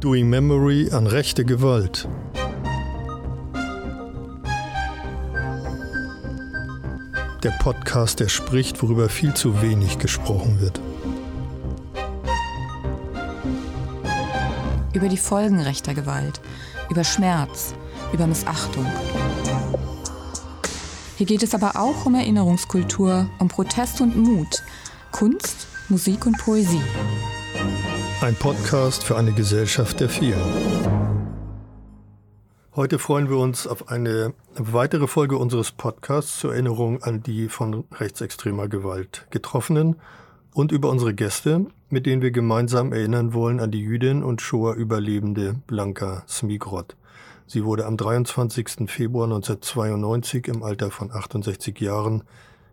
Doing Memory an rechte Gewalt. Der Podcast, der spricht, worüber viel zu wenig gesprochen wird. Über die Folgen rechter Gewalt, über Schmerz, über Missachtung. Hier geht es aber auch um Erinnerungskultur, um Protest und Mut, Kunst, Musik und Poesie. Ein Podcast für eine Gesellschaft der vielen. Heute freuen wir uns auf eine weitere Folge unseres Podcasts zur Erinnerung an die von rechtsextremer Gewalt Getroffenen und über unsere Gäste, mit denen wir gemeinsam erinnern wollen an die Jüdin und Shoah-Überlebende Blanka Smigrod. Sie wurde am 23. Februar 1992 im Alter von 68 Jahren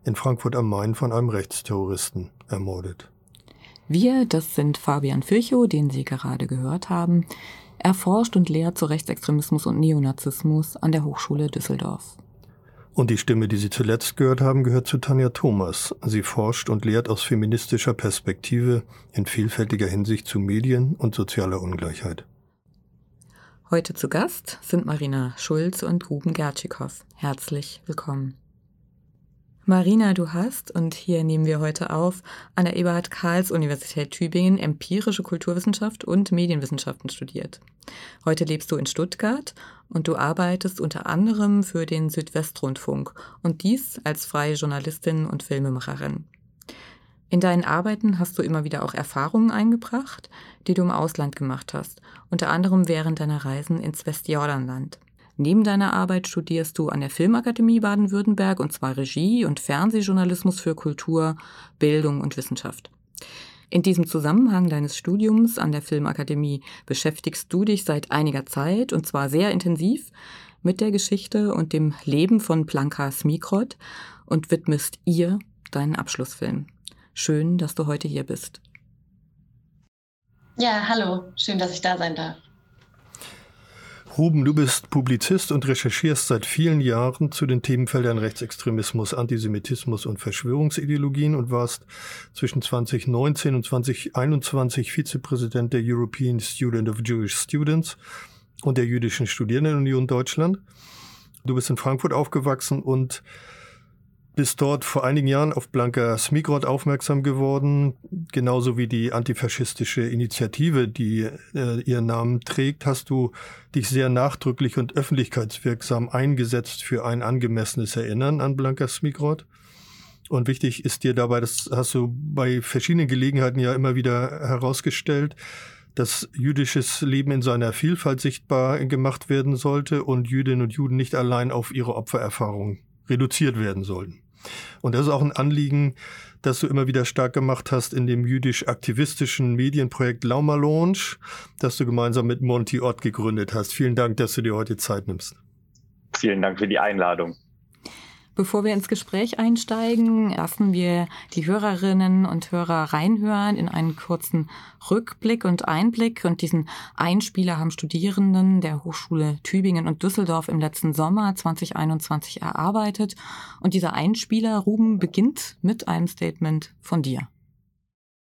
in Frankfurt am Main von einem Rechtsterroristen ermordet. Wir, das sind Fabian Virchow, den Sie gerade gehört haben. Er forscht und lehrt zu Rechtsextremismus und Neonazismus an der Hochschule Düsseldorf. Und die Stimme, die Sie zuletzt gehört haben, gehört zu Tanja Thomas. Sie forscht und lehrt aus feministischer Perspektive in vielfältiger Hinsicht zu Medien und sozialer Ungleichheit. Heute zu Gast sind Marina Schulz und Ruben Gertschikow. Herzlich willkommen. Marina, du hast, und hier nehmen wir heute auf, an der Eberhard Karls Universität Tübingen empirische Kulturwissenschaft und Medienwissenschaften studiert. Heute lebst du in Stuttgart und du arbeitest unter anderem für den Südwestrundfunk und dies als freie Journalistin und Filmemacherin. In deinen Arbeiten hast du immer wieder auch Erfahrungen eingebracht, die du im Ausland gemacht hast, unter anderem während deiner Reisen ins Westjordanland. Neben deiner Arbeit studierst du an der Filmakademie Baden-Württemberg und zwar Regie und Fernsehjournalismus für Kultur, Bildung und Wissenschaft. In diesem Zusammenhang deines Studiums an der Filmakademie beschäftigst du dich seit einiger Zeit und zwar sehr intensiv mit der Geschichte und dem Leben von Blanka Smikrot und widmest ihr deinen Abschlussfilm. Schön, dass du heute hier bist. Ja, hallo, schön, dass ich da sein darf. Ruben, du bist Publizist und recherchierst seit vielen Jahren zu den Themenfeldern Rechtsextremismus, Antisemitismus und Verschwörungsideologien und warst zwischen 2019 und 2021 Vizepräsident der European Student of Jewish Students und der Jüdischen Studierendenunion Deutschland. Du bist in Frankfurt aufgewachsen und bist dort vor einigen Jahren auf Blanka Smigrod aufmerksam geworden, genauso wie die antifaschistische Initiative, die äh, ihren Namen trägt, hast du dich sehr nachdrücklich und öffentlichkeitswirksam eingesetzt für ein angemessenes Erinnern an Blanka Smigrod. Und wichtig ist dir dabei, das hast du bei verschiedenen Gelegenheiten ja immer wieder herausgestellt, dass jüdisches Leben in seiner Vielfalt sichtbar gemacht werden sollte und Jüdinnen und Juden nicht allein auf ihre Opfererfahrung reduziert werden sollten. Und das ist auch ein Anliegen, das du immer wieder stark gemacht hast in dem jüdisch-aktivistischen Medienprojekt Lauma Launch, das du gemeinsam mit Monty Ott gegründet hast. Vielen Dank, dass du dir heute Zeit nimmst. Vielen Dank für die Einladung. Bevor wir ins Gespräch einsteigen, lassen wir die Hörerinnen und Hörer reinhören in einen kurzen Rückblick und Einblick. Und diesen Einspieler haben Studierenden der Hochschule Tübingen und Düsseldorf im letzten Sommer 2021 erarbeitet. Und dieser Einspieler, Ruben, beginnt mit einem Statement von dir.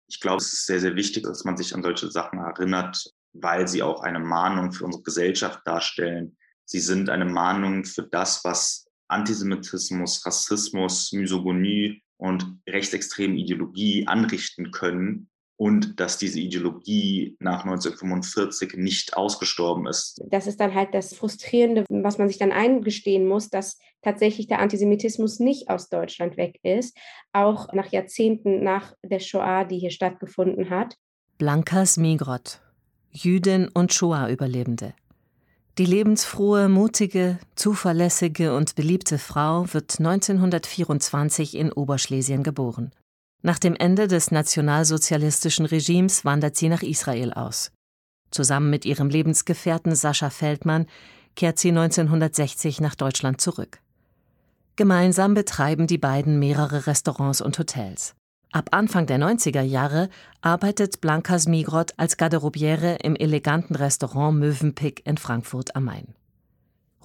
Ich glaube, es ist sehr, sehr wichtig, dass man sich an solche Sachen erinnert, weil sie auch eine Mahnung für unsere Gesellschaft darstellen. Sie sind eine Mahnung für das, was Antisemitismus, Rassismus, Misogonie und rechtsextreme Ideologie anrichten können und dass diese Ideologie nach 1945 nicht ausgestorben ist. Das ist dann halt das Frustrierende, was man sich dann eingestehen muss, dass tatsächlich der Antisemitismus nicht aus Deutschland weg ist, auch nach Jahrzehnten nach der Shoah, die hier stattgefunden hat. Blanka Smigrod, Jüdin und Shoah-Überlebende. Die lebensfrohe, mutige, zuverlässige und beliebte Frau wird 1924 in Oberschlesien geboren. Nach dem Ende des nationalsozialistischen Regimes wandert sie nach Israel aus. Zusammen mit ihrem Lebensgefährten Sascha Feldmann kehrt sie 1960 nach Deutschland zurück. Gemeinsam betreiben die beiden mehrere Restaurants und Hotels. Ab Anfang der 90er Jahre arbeitet Blanka Smigrod als Garderobiere im eleganten Restaurant Mövenpick in Frankfurt am Main.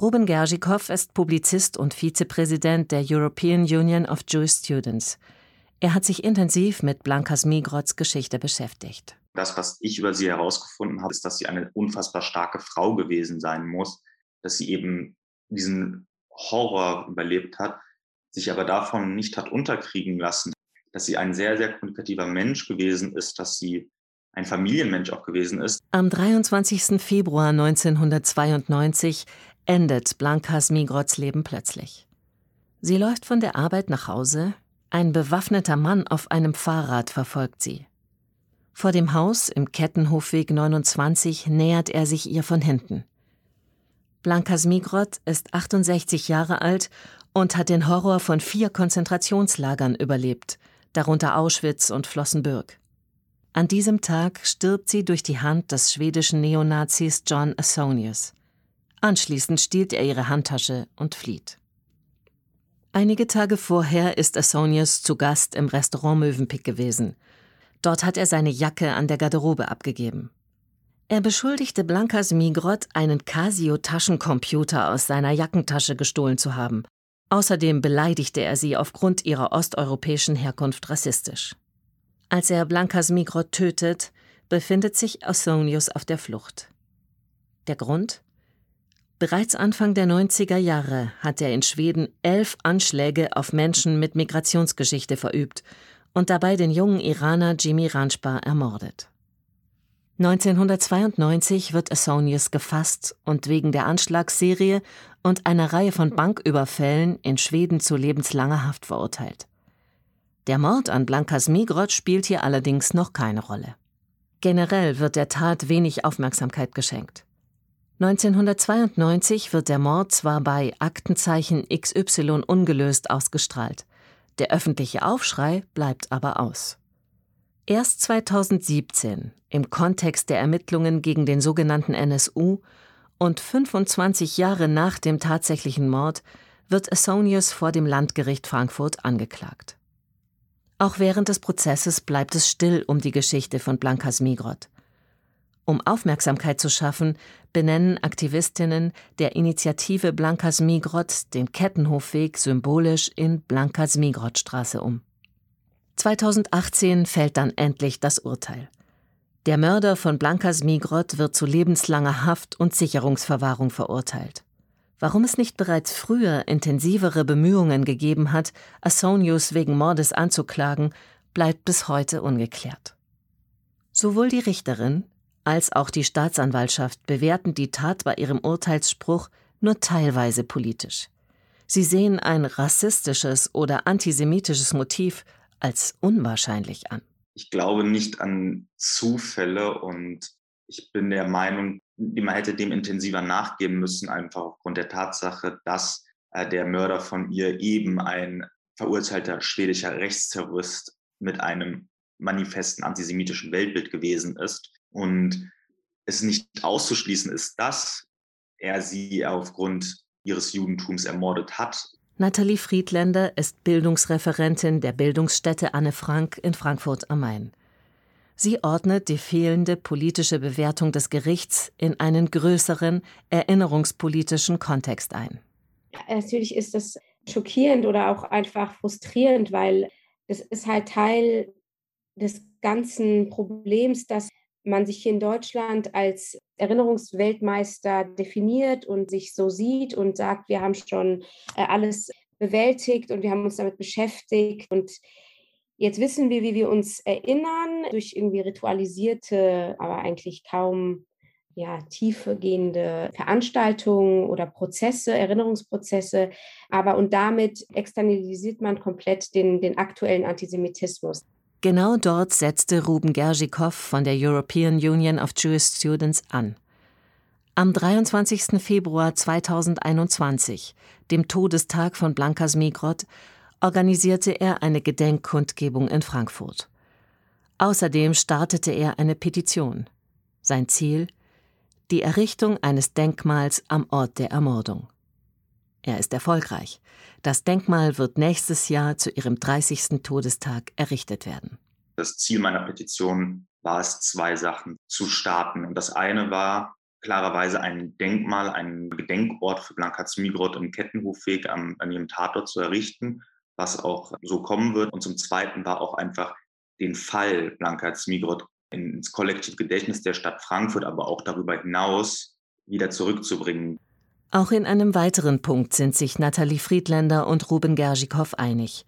Ruben Gergikow ist Publizist und Vizepräsident der European Union of Jewish Students. Er hat sich intensiv mit Blanka Smigrods Geschichte beschäftigt. Das, was ich über sie herausgefunden habe, ist, dass sie eine unfassbar starke Frau gewesen sein muss, dass sie eben diesen Horror überlebt hat, sich aber davon nicht hat unterkriegen lassen, dass sie ein sehr, sehr kommunikativer Mensch gewesen ist, dass sie ein Familienmensch auch gewesen ist. Am 23. Februar 1992 endet Blankas Migrots Leben plötzlich. Sie läuft von der Arbeit nach Hause, ein bewaffneter Mann auf einem Fahrrad verfolgt sie. Vor dem Haus im Kettenhofweg 29 nähert er sich ihr von hinten. Blankas Migrot ist 68 Jahre alt und hat den Horror von vier Konzentrationslagern überlebt, darunter Auschwitz und Flossenbürg. An diesem Tag stirbt sie durch die Hand des schwedischen Neonazis John Assonius. Anschließend stiehlt er ihre Handtasche und flieht. Einige Tage vorher ist Assonius zu Gast im Restaurant Mövenpick gewesen. Dort hat er seine Jacke an der Garderobe abgegeben. Er beschuldigte Blankas Migrot, einen Casio-Taschencomputer aus seiner Jackentasche gestohlen zu haben. Außerdem beleidigte er sie aufgrund ihrer osteuropäischen Herkunft rassistisch. Als er Blankas Migrot tötet, befindet sich Ausonius auf der Flucht. Der Grund? Bereits Anfang der 90er Jahre hat er in Schweden elf Anschläge auf Menschen mit Migrationsgeschichte verübt und dabei den jungen Iraner Jimmy Ranjbar ermordet. 1992 wird Asonius gefasst und wegen der Anschlagsserie und einer Reihe von Banküberfällen in Schweden zu lebenslanger Haft verurteilt. Der Mord an Blankas Migrot spielt hier allerdings noch keine Rolle. Generell wird der Tat wenig Aufmerksamkeit geschenkt. 1992 wird der Mord zwar bei Aktenzeichen XY ungelöst ausgestrahlt, der öffentliche Aufschrei bleibt aber aus. Erst 2017, im Kontext der Ermittlungen gegen den sogenannten NSU und 25 Jahre nach dem tatsächlichen Mord, wird Assonius vor dem Landgericht Frankfurt angeklagt. Auch während des Prozesses bleibt es still um die Geschichte von Blankas Migrot. Um Aufmerksamkeit zu schaffen, benennen Aktivistinnen der Initiative Blankas Migrot den Kettenhofweg symbolisch in Blankas Migrot-Straße um. 2018 fällt dann endlich das Urteil. Der Mörder von Blankas Migrot wird zu lebenslanger Haft und Sicherungsverwahrung verurteilt. Warum es nicht bereits früher intensivere Bemühungen gegeben hat, Assonius wegen Mordes anzuklagen, bleibt bis heute ungeklärt. Sowohl die Richterin als auch die Staatsanwaltschaft bewerten die Tat bei ihrem Urteilsspruch nur teilweise politisch. Sie sehen ein rassistisches oder antisemitisches Motiv als unwahrscheinlich an. Ich glaube nicht an Zufälle und ich bin der Meinung, man hätte dem intensiver nachgeben müssen, einfach aufgrund der Tatsache, dass äh, der Mörder von ihr eben ein verurteilter schwedischer Rechtsterrorist mit einem manifesten antisemitischen Weltbild gewesen ist. Und es nicht auszuschließen ist, dass er sie aufgrund ihres Judentums ermordet hat. Nathalie Friedländer ist Bildungsreferentin der Bildungsstätte Anne Frank in Frankfurt am Main. Sie ordnet die fehlende politische Bewertung des Gerichts in einen größeren erinnerungspolitischen Kontext ein. Natürlich ist das schockierend oder auch einfach frustrierend, weil das ist halt Teil des ganzen Problems, dass man sich hier in Deutschland als Erinnerungsweltmeister definiert und sich so sieht und sagt, wir haben schon äh, alles bewältigt und wir haben uns damit beschäftigt und Jetzt wissen wir, wie wir uns erinnern, durch irgendwie ritualisierte, aber eigentlich kaum ja, tiefergehende Veranstaltungen oder Prozesse, Erinnerungsprozesse. Aber und damit externalisiert man komplett den, den aktuellen Antisemitismus. Genau dort setzte Ruben Gerschikow von der European Union of Jewish Students an. Am 23. Februar 2021, dem Todestag von Blankas Migrot, organisierte er eine Gedenkkundgebung in Frankfurt. Außerdem startete er eine Petition. Sein Ziel? Die Errichtung eines Denkmals am Ort der Ermordung. Er ist erfolgreich. Das Denkmal wird nächstes Jahr zu ihrem 30. Todestag errichtet werden. Das Ziel meiner Petition war es, zwei Sachen zu starten. Und das eine war klarerweise ein Denkmal, einen Gedenkort für Blanka Zmigrod im Kettenhofweg an, an ihrem Tatort zu errichten was auch so kommen wird. Und zum Zweiten war auch einfach den Fall Blanka Zmigrod ins kollektive Gedächtnis der Stadt Frankfurt, aber auch darüber hinaus wieder zurückzubringen. Auch in einem weiteren Punkt sind sich Nathalie Friedländer und Ruben Gerschikow einig.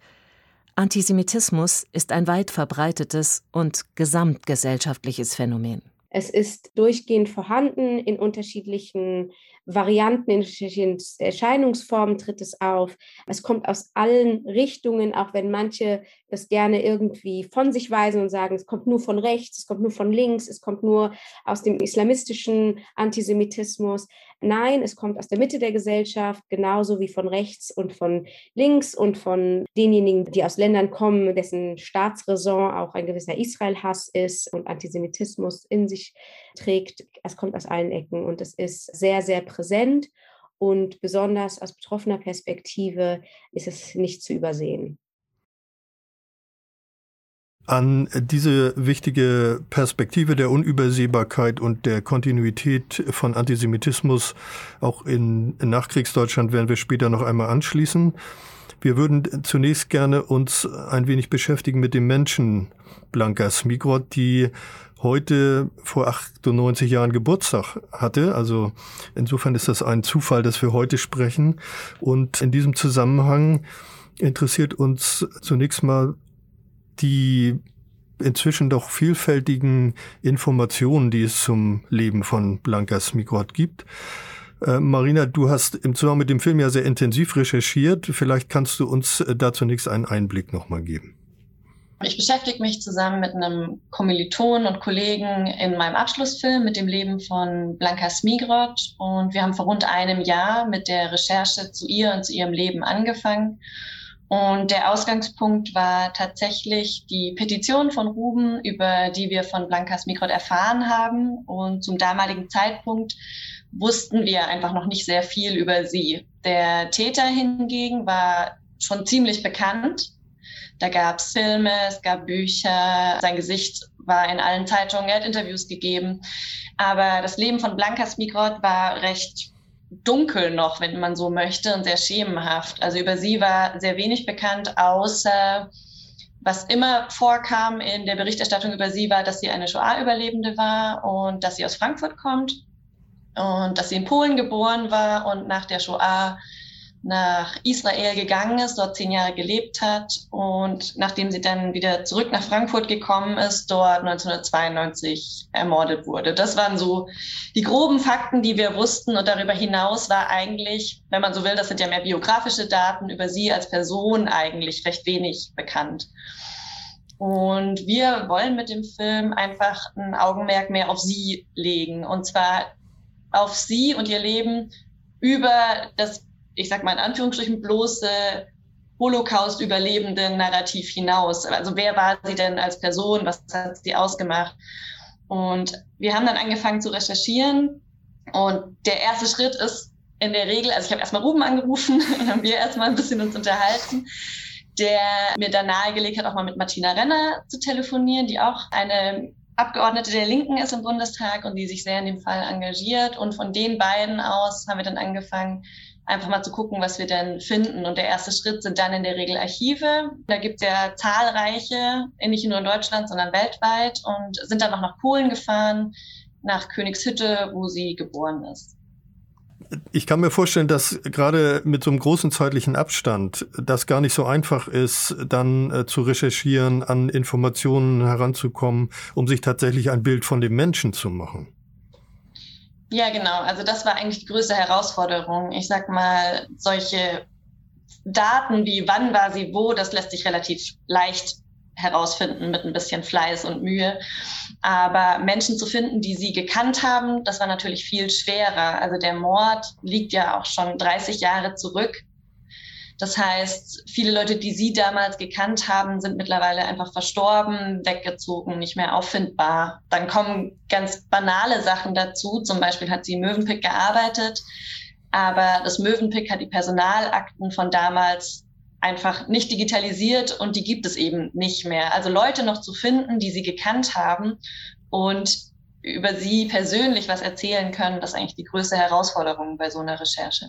Antisemitismus ist ein weit verbreitetes und gesamtgesellschaftliches Phänomen. Es ist durchgehend vorhanden in unterschiedlichen Varianten, in verschiedenen Erscheinungsformen tritt es auf. Es kommt aus allen Richtungen, auch wenn manche das gerne irgendwie von sich weisen und sagen, es kommt nur von rechts, es kommt nur von links, es kommt nur aus dem islamistischen Antisemitismus. Nein, es kommt aus der Mitte der Gesellschaft, genauso wie von rechts und von links und von denjenigen, die aus Ländern kommen, dessen Staatsräson auch ein gewisser Israel-Hass ist und Antisemitismus in sich trägt. Es kommt aus allen Ecken und es ist sehr, sehr präsent und besonders aus betroffener Perspektive ist es nicht zu übersehen. An diese wichtige Perspektive der Unübersehbarkeit und der Kontinuität von Antisemitismus auch in Nachkriegsdeutschland werden wir später noch einmal anschließen. Wir würden zunächst gerne uns ein wenig beschäftigen mit dem Menschen Blanka Smigrod, die heute vor 98 Jahren Geburtstag hatte. Also insofern ist das ein Zufall, dass wir heute sprechen. Und in diesem Zusammenhang interessiert uns zunächst mal die inzwischen doch vielfältigen Informationen, die es zum Leben von Blanka Smigrod gibt. Äh, Marina, du hast im Zusammenhang mit dem Film ja sehr intensiv recherchiert. Vielleicht kannst du uns da zunächst einen Einblick nochmal geben. Ich beschäftige mich zusammen mit einem Kommiliton und Kollegen in meinem Abschlussfilm mit dem Leben von Blanka Smigrod und wir haben vor rund einem Jahr mit der Recherche zu ihr und zu ihrem Leben angefangen. Und der Ausgangspunkt war tatsächlich die Petition von Ruben, über die wir von Blanka Smigrod erfahren haben. Und zum damaligen Zeitpunkt wussten wir einfach noch nicht sehr viel über sie. Der Täter hingegen war schon ziemlich bekannt da gab es Filme, es gab Bücher, sein Gesicht war in allen Zeitungen, er hat Interviews gegeben. Aber das Leben von Blanka Smigrod war recht dunkel noch, wenn man so möchte, und sehr schemenhaft. Also über sie war sehr wenig bekannt, außer was immer vorkam in der Berichterstattung über sie war, dass sie eine Shoah-Überlebende war und dass sie aus Frankfurt kommt und dass sie in Polen geboren war und nach der Shoah nach Israel gegangen ist, dort zehn Jahre gelebt hat und nachdem sie dann wieder zurück nach Frankfurt gekommen ist, dort 1992 ermordet wurde. Das waren so die groben Fakten, die wir wussten und darüber hinaus war eigentlich, wenn man so will, das sind ja mehr biografische Daten über sie als Person eigentlich recht wenig bekannt. Und wir wollen mit dem Film einfach ein Augenmerk mehr auf sie legen und zwar auf sie und ihr Leben über das ich sag mal in Anführungsstrichen, bloße Holocaust-überlebende Narrativ hinaus. Also wer war sie denn als Person? Was hat sie ausgemacht? Und wir haben dann angefangen zu recherchieren. Und der erste Schritt ist in der Regel, also ich habe erstmal Ruben angerufen und haben wir erstmal ein bisschen uns unterhalten, der mir dann nahegelegt hat, auch mal mit Martina Renner zu telefonieren, die auch eine Abgeordnete der Linken ist im Bundestag und die sich sehr in dem Fall engagiert. Und von den beiden aus haben wir dann angefangen, einfach mal zu gucken, was wir denn finden. Und der erste Schritt sind dann in der Regel Archive. Da gibt es ja zahlreiche, nicht nur in Deutschland, sondern weltweit und sind dann noch nach Polen gefahren, nach Königshütte, wo sie geboren ist. Ich kann mir vorstellen, dass gerade mit so einem großen zeitlichen Abstand das gar nicht so einfach ist, dann äh, zu recherchieren, an Informationen heranzukommen, um sich tatsächlich ein Bild von dem Menschen zu machen. Ja, genau. Also das war eigentlich die größte Herausforderung. Ich sag mal, solche Daten wie wann war sie wo, das lässt sich relativ leicht herausfinden mit ein bisschen Fleiß und Mühe. Aber Menschen zu finden, die sie gekannt haben, das war natürlich viel schwerer. Also der Mord liegt ja auch schon 30 Jahre zurück. Das heißt, viele Leute, die Sie damals gekannt haben, sind mittlerweile einfach verstorben, weggezogen, nicht mehr auffindbar. Dann kommen ganz banale Sachen dazu. Zum Beispiel hat sie Mövenpick gearbeitet, aber das Mövenpick hat die Personalakten von damals einfach nicht digitalisiert und die gibt es eben nicht mehr. Also Leute noch zu finden, die sie gekannt haben und über sie persönlich was erzählen können, das ist eigentlich die größte Herausforderung bei so einer Recherche.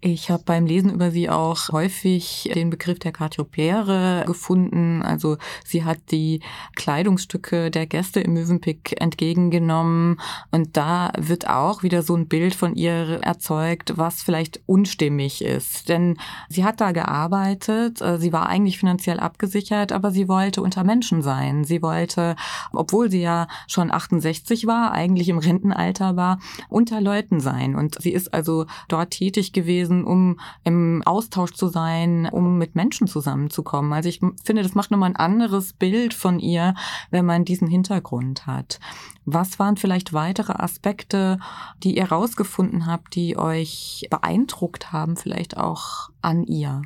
Ich habe beim Lesen über sie auch häufig den Begriff der Cartiopere gefunden. Also sie hat die Kleidungsstücke der Gäste im Mövenpick entgegengenommen und da wird auch wieder so ein Bild von ihr erzeugt, was vielleicht unstimmig ist. Denn sie hat da gearbeitet, äh, sie war eigentlich finanziell abgesichert, aber sie wollte unter Menschen sein. Sie wollte, obwohl sie ja schon 68 war, eigentlich im Rentenalter war, unter Leuten sein. Und sie ist also dort tätig gewesen gewesen, um im Austausch zu sein, um mit Menschen zusammenzukommen. Also ich finde, das macht nochmal ein anderes Bild von ihr, wenn man diesen Hintergrund hat. Was waren vielleicht weitere Aspekte, die ihr rausgefunden habt, die euch beeindruckt haben, vielleicht auch an ihr?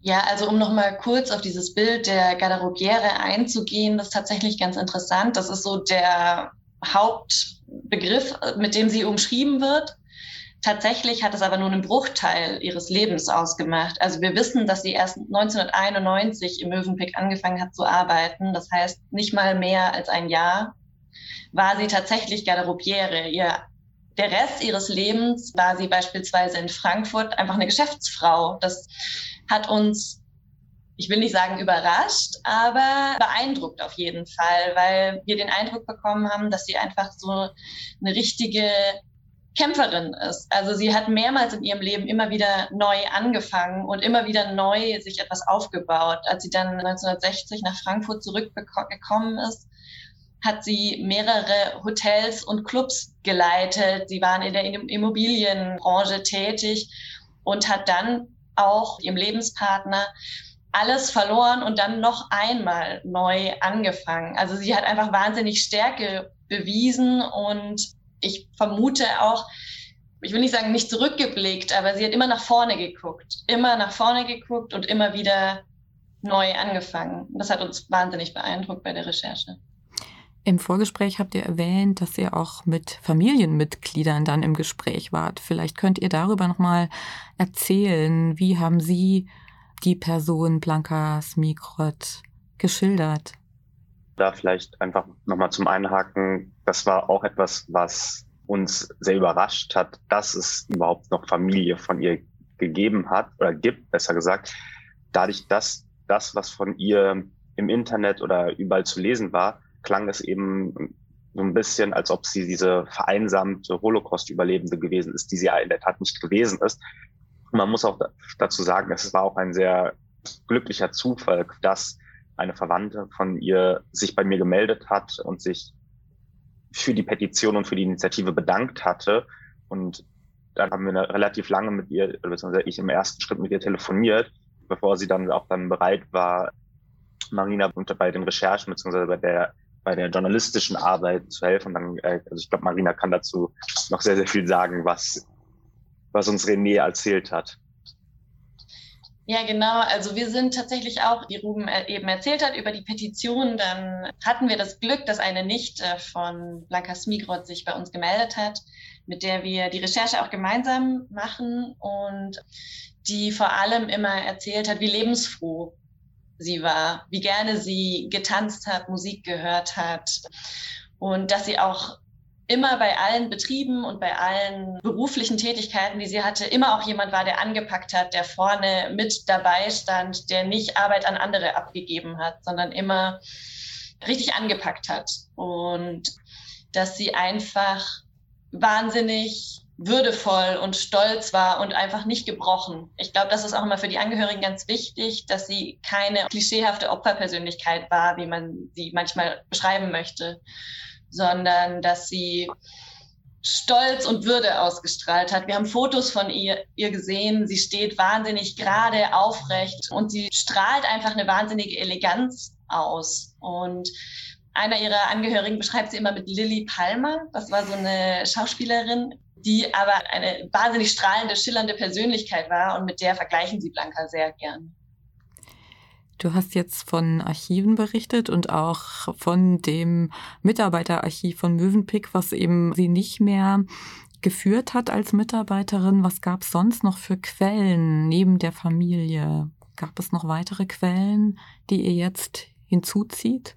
Ja, also um nochmal kurz auf dieses Bild der Garderobiere einzugehen, das ist tatsächlich ganz interessant. Das ist so der Hauptbegriff, mit dem sie umschrieben wird. Tatsächlich hat es aber nur einen Bruchteil ihres Lebens ausgemacht. Also wir wissen, dass sie erst 1991 im Mövenpick angefangen hat zu arbeiten. Das heißt, nicht mal mehr als ein Jahr war sie tatsächlich Garderobiere. Ihr, der Rest ihres Lebens war sie beispielsweise in Frankfurt einfach eine Geschäftsfrau. Das hat uns ich will nicht sagen überrascht, aber beeindruckt auf jeden Fall, weil wir den Eindruck bekommen haben, dass sie einfach so eine richtige Kämpferin ist. Also sie hat mehrmals in ihrem Leben immer wieder neu angefangen und immer wieder neu sich etwas aufgebaut. Als sie dann 1960 nach Frankfurt zurückgekommen ist, hat sie mehrere Hotels und Clubs geleitet. Sie waren in der Immobilienbranche tätig und hat dann auch ihrem Lebenspartner alles verloren und dann noch einmal neu angefangen. Also sie hat einfach wahnsinnig Stärke bewiesen und ich vermute auch, ich will nicht sagen, nicht zurückgeblickt, aber sie hat immer nach vorne geguckt, immer nach vorne geguckt und immer wieder neu angefangen. Das hat uns wahnsinnig beeindruckt bei der Recherche. Im Vorgespräch habt ihr erwähnt, dass ihr auch mit Familienmitgliedern dann im Gespräch wart. Vielleicht könnt ihr darüber nochmal erzählen. Wie haben Sie die Person Blanca Smikrot geschildert? Da vielleicht einfach nochmal zum Einhaken. Das war auch etwas, was uns sehr überrascht hat, dass es überhaupt noch Familie von ihr gegeben hat oder gibt, besser gesagt. Dadurch, dass das, was von ihr im Internet oder überall zu lesen war, klang es eben so ein bisschen, als ob sie diese vereinsamte Holocaust-Überlebende gewesen ist, die sie ja in der Tat nicht gewesen ist. Man muss auch dazu sagen, es war auch ein sehr glücklicher Zufall, dass eine Verwandte von ihr sich bei mir gemeldet hat und sich für die Petition und für die Initiative bedankt hatte. Und dann haben wir relativ lange mit ihr, beziehungsweise ich im ersten Schritt mit ihr telefoniert, bevor sie dann auch dann bereit war, Marina bei den Recherchen beziehungsweise bei der bei der journalistischen Arbeit zu helfen. dann, äh, also ich glaube, Marina kann dazu noch sehr, sehr viel sagen, was, was uns René erzählt hat. Ja, genau. Also wir sind tatsächlich auch, wie Ruben eben erzählt hat, über die Petition. Dann hatten wir das Glück, dass eine Nichte von Blanca Smigrod sich bei uns gemeldet hat, mit der wir die Recherche auch gemeinsam machen und die vor allem immer erzählt hat, wie lebensfroh sie war, wie gerne sie getanzt hat, Musik gehört hat und dass sie auch immer bei allen Betrieben und bei allen beruflichen Tätigkeiten, die sie hatte, immer auch jemand war, der angepackt hat, der vorne mit dabei stand, der nicht Arbeit an andere abgegeben hat, sondern immer richtig angepackt hat. Und dass sie einfach wahnsinnig würdevoll und stolz war und einfach nicht gebrochen. Ich glaube, das ist auch immer für die Angehörigen ganz wichtig, dass sie keine klischeehafte Opferpersönlichkeit war, wie man sie manchmal beschreiben möchte, sondern dass sie Stolz und Würde ausgestrahlt hat. Wir haben Fotos von ihr, ihr gesehen. Sie steht wahnsinnig gerade, aufrecht und sie strahlt einfach eine wahnsinnige Eleganz aus. Und einer ihrer Angehörigen beschreibt sie immer mit Lily Palmer. Das war so eine Schauspielerin, die aber eine wahnsinnig strahlende, schillernde Persönlichkeit war und mit der vergleichen sie Blanca sehr gern. Du hast jetzt von Archiven berichtet und auch von dem Mitarbeiterarchiv von Mövenpick, was eben sie nicht mehr geführt hat als Mitarbeiterin. Was gab es sonst noch für Quellen neben der Familie? Gab es noch weitere Quellen, die ihr jetzt hinzuzieht?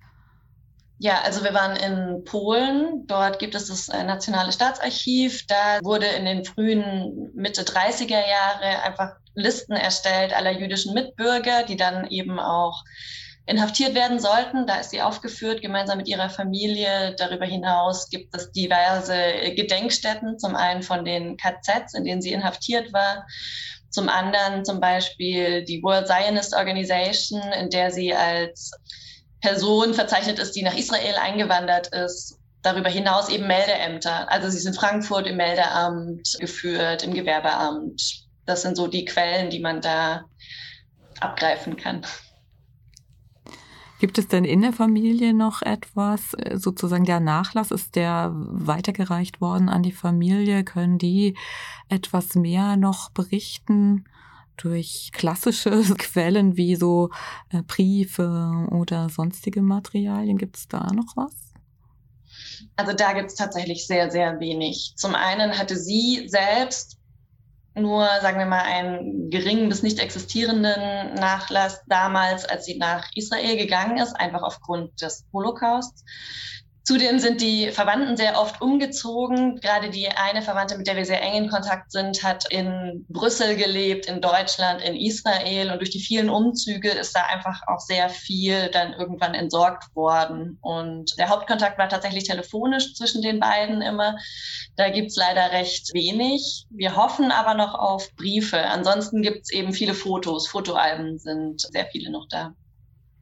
Ja, also wir waren in Polen. Dort gibt es das äh, Nationale Staatsarchiv. Da wurde in den frühen Mitte 30er Jahre einfach Listen erstellt aller jüdischen Mitbürger, die dann eben auch inhaftiert werden sollten. Da ist sie aufgeführt, gemeinsam mit ihrer Familie. Darüber hinaus gibt es diverse Gedenkstätten, zum einen von den KZs, in denen sie inhaftiert war, zum anderen zum Beispiel die World Zionist Organization, in der sie als Person verzeichnet ist, die nach Israel eingewandert ist. Darüber hinaus eben Meldeämter. Also sie sind in Frankfurt im Meldeamt geführt, im Gewerbeamt. Das sind so die Quellen, die man da abgreifen kann. Gibt es denn in der Familie noch etwas, äh, sozusagen der Nachlass, ist der weitergereicht worden an die Familie? Können die etwas mehr noch berichten? durch klassische Quellen wie so äh, Briefe oder sonstige Materialien? Gibt es da noch was? Also da gibt es tatsächlich sehr, sehr wenig. Zum einen hatte sie selbst nur, sagen wir mal, einen geringen bis nicht existierenden Nachlass damals, als sie nach Israel gegangen ist, einfach aufgrund des Holocausts. Zudem sind die Verwandten sehr oft umgezogen. Gerade die eine Verwandte, mit der wir sehr eng in Kontakt sind, hat in Brüssel gelebt, in Deutschland, in Israel. Und durch die vielen Umzüge ist da einfach auch sehr viel dann irgendwann entsorgt worden. Und der Hauptkontakt war tatsächlich telefonisch zwischen den beiden immer. Da gibt's leider recht wenig. Wir hoffen aber noch auf Briefe. Ansonsten gibt's eben viele Fotos. Fotoalben sind sehr viele noch da.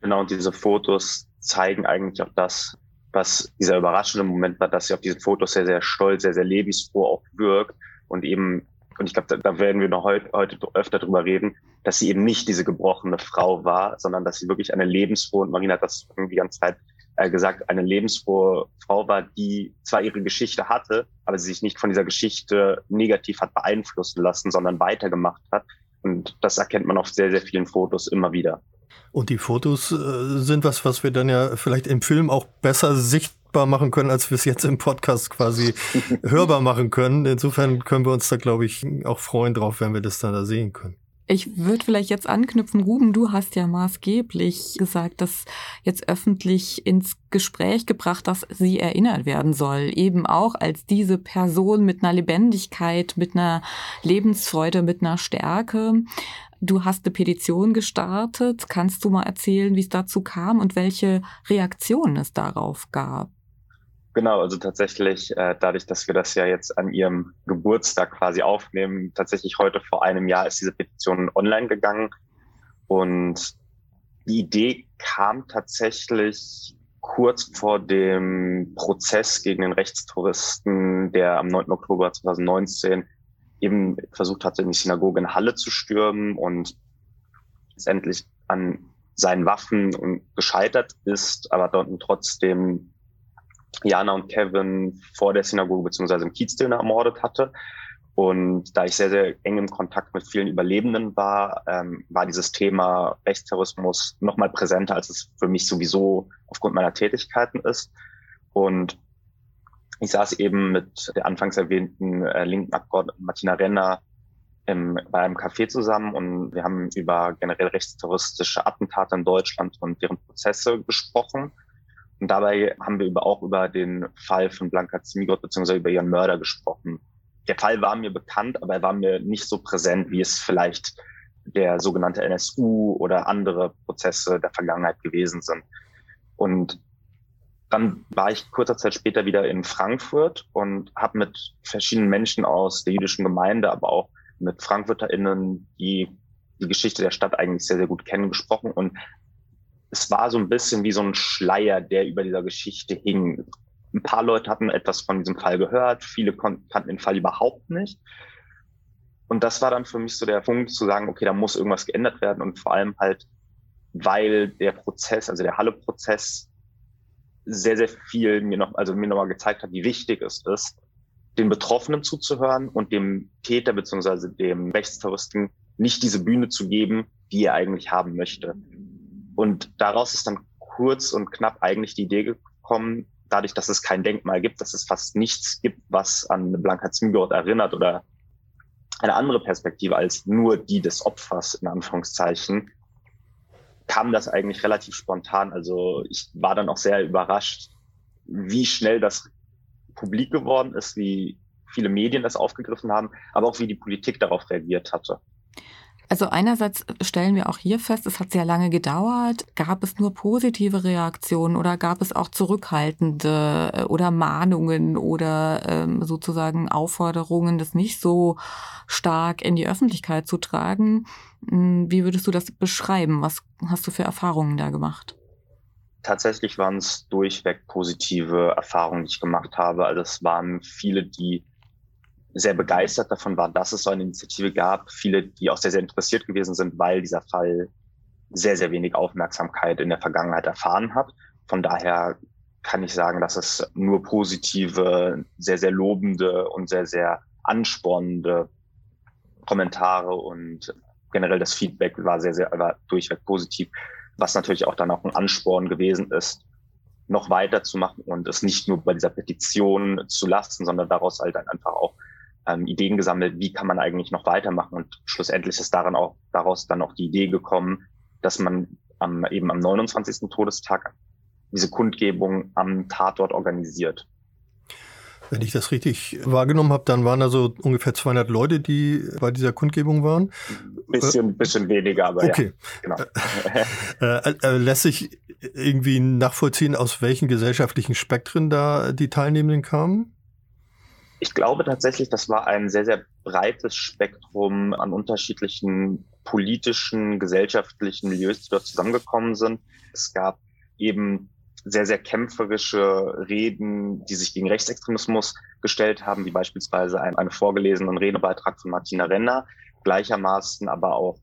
Genau, und diese Fotos zeigen eigentlich auch das, was dieser überraschende Moment war, dass sie auf diesen Fotos sehr, sehr stolz, sehr, sehr lebensfroh auch wirkt und eben, und ich glaube, da, da, werden wir noch heute, heute öfter drüber reden, dass sie eben nicht diese gebrochene Frau war, sondern dass sie wirklich eine lebensfrohe, und Marina hat das irgendwie ganze Zeit äh, gesagt, eine lebensfrohe Frau war, die zwar ihre Geschichte hatte, aber sie sich nicht von dieser Geschichte negativ hat beeinflussen lassen, sondern weitergemacht hat. Und das erkennt man auf sehr, sehr vielen Fotos immer wieder. Und die Fotos äh, sind was, was wir dann ja vielleicht im Film auch besser sichtbar machen können, als wir es jetzt im Podcast quasi hörbar machen können. Insofern können wir uns da, glaube ich, auch freuen drauf, wenn wir das dann da sehen können. Ich würde vielleicht jetzt anknüpfen, Ruben, du hast ja maßgeblich gesagt, dass jetzt öffentlich ins Gespräch gebracht, dass sie erinnert werden soll, eben auch als diese Person mit einer Lebendigkeit, mit einer Lebensfreude, mit einer Stärke. Du hast eine Petition gestartet. Kannst du mal erzählen, wie es dazu kam und welche Reaktionen es darauf gab? Genau, also tatsächlich, äh, dadurch, dass wir das ja jetzt an ihrem Geburtstag quasi aufnehmen, tatsächlich heute vor einem Jahr ist diese Petition online gegangen. Und die Idee kam tatsächlich kurz vor dem Prozess gegen den Rechtstouristen, der am 9. Oktober 2019 eben versucht hatte, in die Synagoge in Halle zu stürmen und letztendlich an seinen Waffen gescheitert ist, aber dort trotzdem Jana und Kevin vor der Synagoge beziehungsweise im Kiezdilner ermordet hatte. Und da ich sehr, sehr eng im Kontakt mit vielen Überlebenden war, ähm, war dieses Thema Rechtsterrorismus noch mal präsenter, als es für mich sowieso aufgrund meiner Tätigkeiten ist. Und ich saß eben mit der anfangs erwähnten äh, linken Abgeordneten Martina Renner im, bei einem Café zusammen und wir haben über generell rechtsterroristische Attentate in Deutschland und deren Prozesse gesprochen. Und dabei haben wir über, auch über den Fall von Blanka Zmigot beziehungsweise über ihren Mörder gesprochen. Der Fall war mir bekannt, aber er war mir nicht so präsent, wie es vielleicht der sogenannte NSU oder andere Prozesse der Vergangenheit gewesen sind. Und dann war ich kurzer Zeit später wieder in Frankfurt und habe mit verschiedenen Menschen aus der jüdischen Gemeinde, aber auch mit FrankfurterInnen, die die Geschichte der Stadt eigentlich sehr, sehr gut kennen, gesprochen. Und es war so ein bisschen wie so ein Schleier, der über dieser Geschichte hing. Ein paar Leute hatten etwas von diesem Fall gehört, viele kannten den Fall überhaupt nicht. Und das war dann für mich so der Punkt zu sagen, okay, da muss irgendwas geändert werden und vor allem halt, weil der Prozess, also der Halle-Prozess sehr, sehr viel mir noch, also mir nochmal gezeigt hat, wie wichtig es ist, den Betroffenen zuzuhören und dem Täter beziehungsweise dem Rechtsterroristen nicht diese Bühne zu geben, die er eigentlich haben möchte. Und daraus ist dann kurz und knapp eigentlich die Idee gekommen, dadurch, dass es kein Denkmal gibt, dass es fast nichts gibt, was an Blanka Zimgort erinnert oder eine andere Perspektive als nur die des Opfers, in Anführungszeichen, kam das eigentlich relativ spontan. Also ich war dann auch sehr überrascht, wie schnell das publik geworden ist, wie viele Medien das aufgegriffen haben, aber auch wie die Politik darauf reagiert hatte. Also einerseits stellen wir auch hier fest, es hat sehr lange gedauert. Gab es nur positive Reaktionen oder gab es auch zurückhaltende äh, oder Mahnungen oder ähm, sozusagen Aufforderungen, das nicht so stark in die Öffentlichkeit zu tragen? Hm, wie würdest du das beschreiben? Was hast du für Erfahrungen da gemacht? Tatsächlich waren es durchweg positive Erfahrungen, die ich gemacht habe. Also es waren viele, die sehr begeistert davon waren, dass es so eine Initiative gab. Viele, die auch sehr, sehr interessiert gewesen sind, weil dieser Fall sehr, sehr wenig Aufmerksamkeit in der Vergangenheit erfahren hat. Von daher kann ich sagen, dass es nur positive, sehr, sehr lobende und sehr, sehr anspornende Kommentare und generell das Feedback war sehr, sehr, war durchweg positiv, was natürlich auch dann auch ein Ansporn gewesen ist, noch weiterzumachen und es nicht nur bei dieser Petition zu lassen, sondern daraus halt dann einfach auch ähm, Ideen gesammelt, wie kann man eigentlich noch weitermachen. Und schlussendlich ist daran auch, daraus dann auch die Idee gekommen, dass man am, eben am 29. Todestag diese Kundgebung am Tatort organisiert. Wenn ich das richtig wahrgenommen habe, dann waren da so ungefähr 200 Leute, die bei dieser Kundgebung waren. Bisschen, äh, bisschen weniger, aber okay. ja. Genau. Äh, äh, lässt sich irgendwie nachvollziehen, aus welchen gesellschaftlichen Spektren da die Teilnehmenden kamen? Ich glaube tatsächlich, das war ein sehr, sehr breites Spektrum an unterschiedlichen politischen, gesellschaftlichen Milieus, die dort zusammengekommen sind. Es gab eben sehr, sehr kämpferische Reden, die sich gegen Rechtsextremismus gestellt haben, wie beispielsweise ein, einen vorgelesenen Redebeitrag von Martina Renner, gleichermaßen aber auch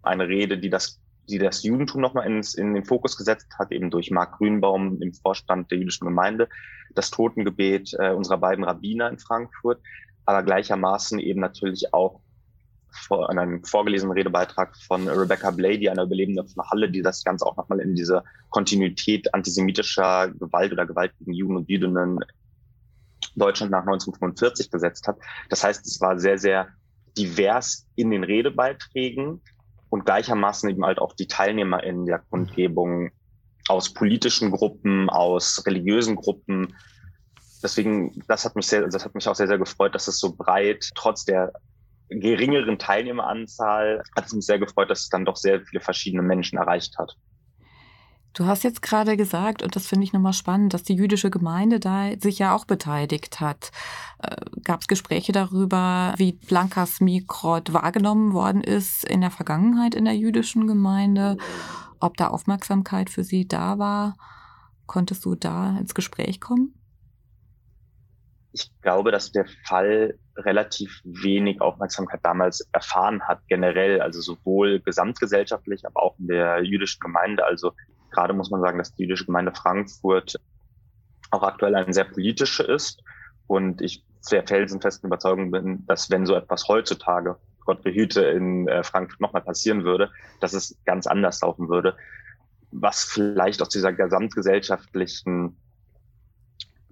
eine Rede, die das die das Judentum nochmal ins, in den Fokus gesetzt hat, eben durch Marc Grünbaum im Vorstand der jüdischen Gemeinde, das Totengebet äh, unserer beiden Rabbiner in Frankfurt, aber gleichermaßen eben natürlich auch vor, an einem vorgelesenen Redebeitrag von Rebecca Blady, einer Überlebenden von Halle, die das Ganze auch nochmal in diese Kontinuität antisemitischer Gewalt oder Gewalt gegen Juden und Jüdinnen Deutschland nach 1945 gesetzt hat. Das heißt, es war sehr, sehr divers in den Redebeiträgen, und gleichermaßen eben halt auch die Teilnehmer in der Kundgebung aus politischen Gruppen, aus religiösen Gruppen. Deswegen, das hat mich sehr, das hat mich auch sehr, sehr gefreut, dass es so breit, trotz der geringeren Teilnehmeranzahl, hat es mich sehr gefreut, dass es dann doch sehr viele verschiedene Menschen erreicht hat. Du hast jetzt gerade gesagt, und das finde ich nochmal spannend, dass die jüdische Gemeinde da sich ja auch beteiligt hat. Äh, Gab es Gespräche darüber, wie Blankas Mikrot wahrgenommen worden ist in der Vergangenheit in der jüdischen Gemeinde? Ob da Aufmerksamkeit für sie da war? Konntest du da ins Gespräch kommen? Ich glaube, dass der Fall relativ wenig Aufmerksamkeit damals erfahren hat, generell, also sowohl gesamtgesellschaftlich, aber auch in der jüdischen Gemeinde. Also Gerade muss man sagen, dass die jüdische Gemeinde Frankfurt auch aktuell eine sehr politische ist. Und ich sehr felsenfesten Überzeugung bin, dass wenn so etwas heutzutage, Gott behüte, in äh, Frankfurt nochmal passieren würde, dass es ganz anders laufen würde. Was vielleicht aus dieser gesamtgesellschaftlichen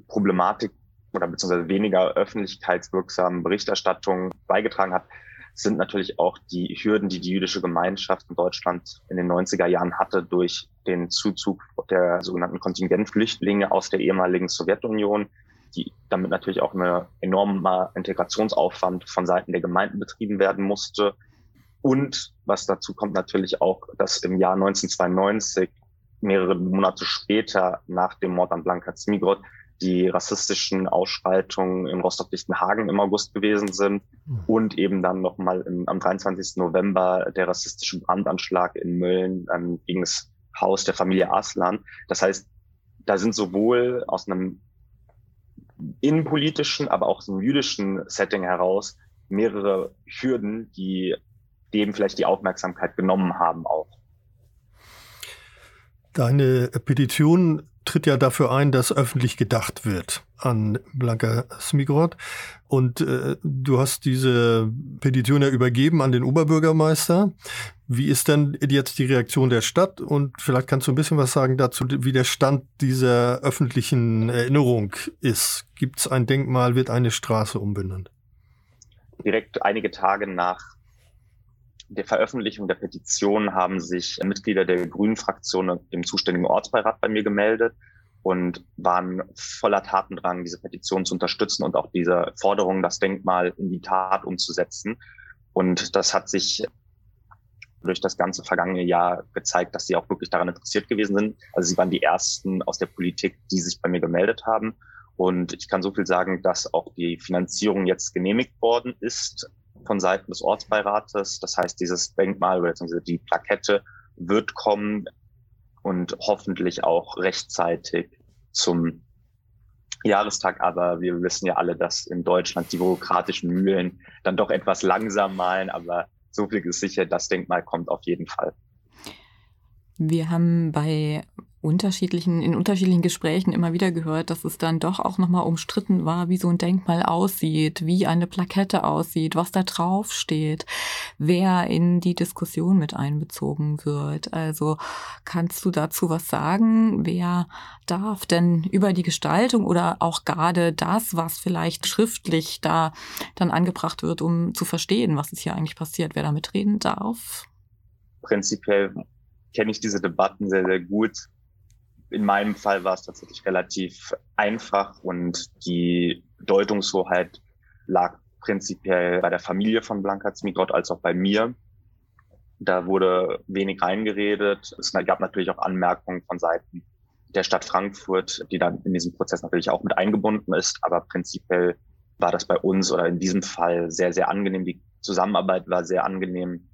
Problematik oder beziehungsweise weniger öffentlichkeitswirksamen Berichterstattung beigetragen hat, sind natürlich auch die Hürden, die die jüdische Gemeinschaft in Deutschland in den 90er Jahren hatte durch den Zuzug der sogenannten Kontingentflüchtlinge aus der ehemaligen Sowjetunion, die damit natürlich auch eine enormer Integrationsaufwand von Seiten der Gemeinden betrieben werden musste. Und was dazu kommt natürlich auch, dass im Jahr 1992, mehrere Monate später nach dem Mord an Blanka Zmigrod, die rassistischen Ausschreitungen in Rostock-Lichtenhagen im August gewesen sind mhm. und eben dann nochmal am 23. November der rassistische Brandanschlag in Mölln ähm, gegen das Haus der Familie Aslan. Das heißt, da sind sowohl aus einem innenpolitischen, aber auch aus einem jüdischen Setting heraus mehrere Hürden, die dem vielleicht die Aufmerksamkeit genommen haben auch. Deine Petition tritt ja dafür ein, dass öffentlich gedacht wird an Blanka Smigrod. Und äh, du hast diese Petition ja übergeben an den Oberbürgermeister. Wie ist denn jetzt die Reaktion der Stadt? Und vielleicht kannst du ein bisschen was sagen dazu, wie der Stand dieser öffentlichen Erinnerung ist. Gibt es ein Denkmal, wird eine Straße umbenannt? Direkt einige Tage nach der Veröffentlichung der Petition haben sich Mitglieder der Grünen-Fraktion im zuständigen Ortsbeirat bei mir gemeldet und waren voller Tatendrang, diese Petition zu unterstützen und auch diese Forderung, das Denkmal in die Tat umzusetzen. Und das hat sich durch das ganze vergangene Jahr gezeigt, dass sie auch wirklich daran interessiert gewesen sind. Also sie waren die ersten aus der Politik, die sich bei mir gemeldet haben. Und ich kann so viel sagen, dass auch die Finanzierung jetzt genehmigt worden ist von Seiten des Ortsbeirates. Das heißt, dieses Denkmal bzw. die Plakette wird kommen und hoffentlich auch rechtzeitig zum Jahrestag. Aber wir wissen ja alle, dass in Deutschland die bürokratischen Mühlen dann doch etwas langsam malen. Aber so viel ist sicher, das Denkmal kommt auf jeden Fall. Wir haben bei unterschiedlichen, in unterschiedlichen Gesprächen immer wieder gehört, dass es dann doch auch nochmal umstritten war, wie so ein Denkmal aussieht, wie eine Plakette aussieht, was da drauf steht, wer in die Diskussion mit einbezogen wird. Also kannst du dazu was sagen? Wer darf denn über die Gestaltung oder auch gerade das, was vielleicht schriftlich da dann angebracht wird, um zu verstehen, was ist hier eigentlich passiert, wer da mitreden darf? Prinzipiell kenne ich diese Debatten sehr, sehr gut in meinem Fall war es tatsächlich relativ einfach und die Deutungshoheit lag prinzipiell bei der Familie von Blanka Zmigrot als auch bei mir. Da wurde wenig reingeredet. Es gab natürlich auch Anmerkungen von Seiten der Stadt Frankfurt, die dann in diesem Prozess natürlich auch mit eingebunden ist. Aber prinzipiell war das bei uns oder in diesem Fall sehr, sehr angenehm. Die Zusammenarbeit war sehr angenehm.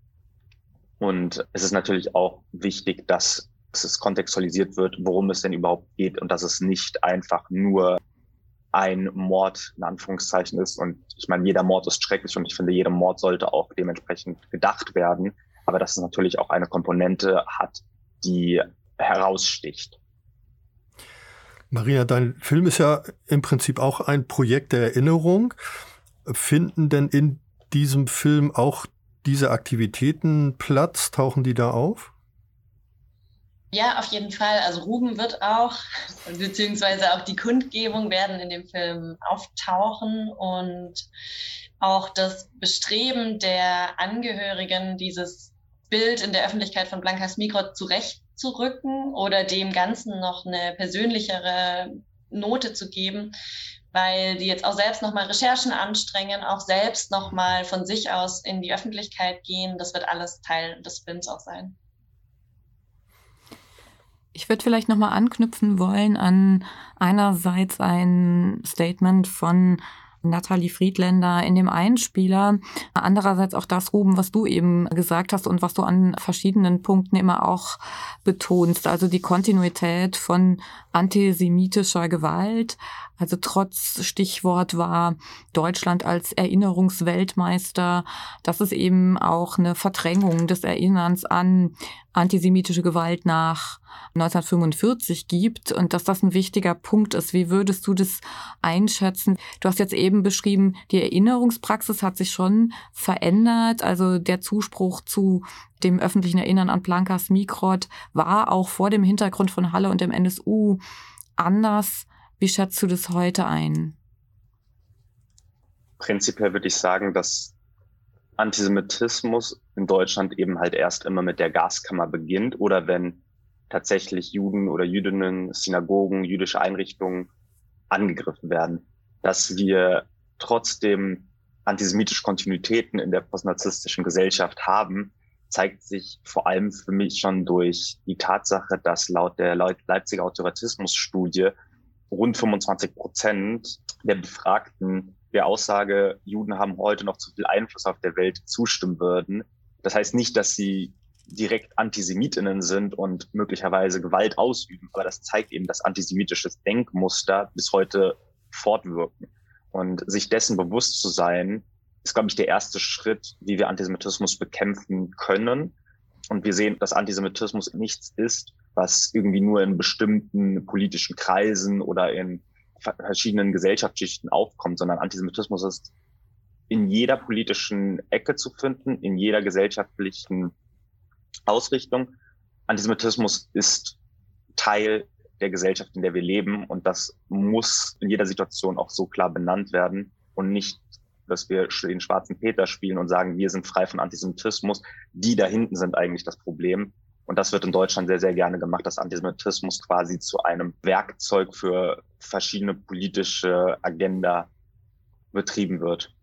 Und es ist natürlich auch wichtig, dass dass es kontextualisiert wird, worum es denn überhaupt geht und dass es nicht einfach nur ein Mord in Anführungszeichen ist. Und ich meine, jeder Mord ist schrecklich und ich finde, jeder Mord sollte auch dementsprechend gedacht werden. Aber dass es natürlich auch eine Komponente hat, die heraussticht. Marina, dein Film ist ja im Prinzip auch ein Projekt der Erinnerung. Finden denn in diesem Film auch diese Aktivitäten Platz? Tauchen die da auf? Ja, auf jeden Fall. Also Ruben wird auch, beziehungsweise auch die Kundgebung werden in dem Film auftauchen und auch das Bestreben der Angehörigen, dieses Bild in der Öffentlichkeit von Blanka Smigrod zurechtzurücken oder dem Ganzen noch eine persönlichere Note zu geben, weil die jetzt auch selbst nochmal Recherchen anstrengen, auch selbst nochmal von sich aus in die Öffentlichkeit gehen. Das wird alles Teil des Films auch sein. Ich würde vielleicht nochmal anknüpfen wollen an einerseits ein Statement von Nathalie Friedländer in dem Einspieler. Andererseits auch das, Ruben, was du eben gesagt hast und was du an verschiedenen Punkten immer auch betonst. Also die Kontinuität von antisemitischer Gewalt. Also trotz Stichwort war Deutschland als Erinnerungsweltmeister, dass es eben auch eine Verdrängung des Erinnerns an antisemitische Gewalt nach 1945 gibt und dass das ein wichtiger Punkt ist. Wie würdest du das einschätzen? Du hast jetzt eben beschrieben, die Erinnerungspraxis hat sich schon verändert. Also der Zuspruch zu dem öffentlichen Erinnern an Blankas Mikrot war auch vor dem Hintergrund von Halle und dem NSU anders. Wie schätzt du das heute ein? Prinzipiell würde ich sagen, dass Antisemitismus in Deutschland eben halt erst immer mit der Gaskammer beginnt oder wenn tatsächlich Juden oder Jüdinnen, Synagogen, jüdische Einrichtungen angegriffen werden. Dass wir trotzdem antisemitische Kontinuitäten in der postnarzisstischen Gesellschaft haben, zeigt sich vor allem für mich schon durch die Tatsache, dass laut der Leipziger Autoratismusstudie rund 25 Prozent der Befragten der Aussage, Juden haben heute noch zu viel Einfluss auf der Welt zustimmen würden. Das heißt nicht, dass sie direkt Antisemitinnen sind und möglicherweise Gewalt ausüben, aber das zeigt eben, dass antisemitisches Denkmuster bis heute fortwirken. Und sich dessen bewusst zu sein, ist, glaube ich, der erste Schritt, wie wir Antisemitismus bekämpfen können. Und wir sehen, dass Antisemitismus nichts ist, was irgendwie nur in bestimmten politischen Kreisen oder in verschiedenen Gesellschaftsschichten aufkommt, sondern Antisemitismus ist in jeder politischen Ecke zu finden, in jeder gesellschaftlichen Ausrichtung. Antisemitismus ist Teil der Gesellschaft, in der wir leben und das muss in jeder Situation auch so klar benannt werden und nicht dass wir den schwarzen Peter spielen und sagen, wir sind frei von Antisemitismus. Die da hinten sind eigentlich das Problem. Und das wird in Deutschland sehr, sehr gerne gemacht, dass Antisemitismus quasi zu einem Werkzeug für verschiedene politische Agenda betrieben wird.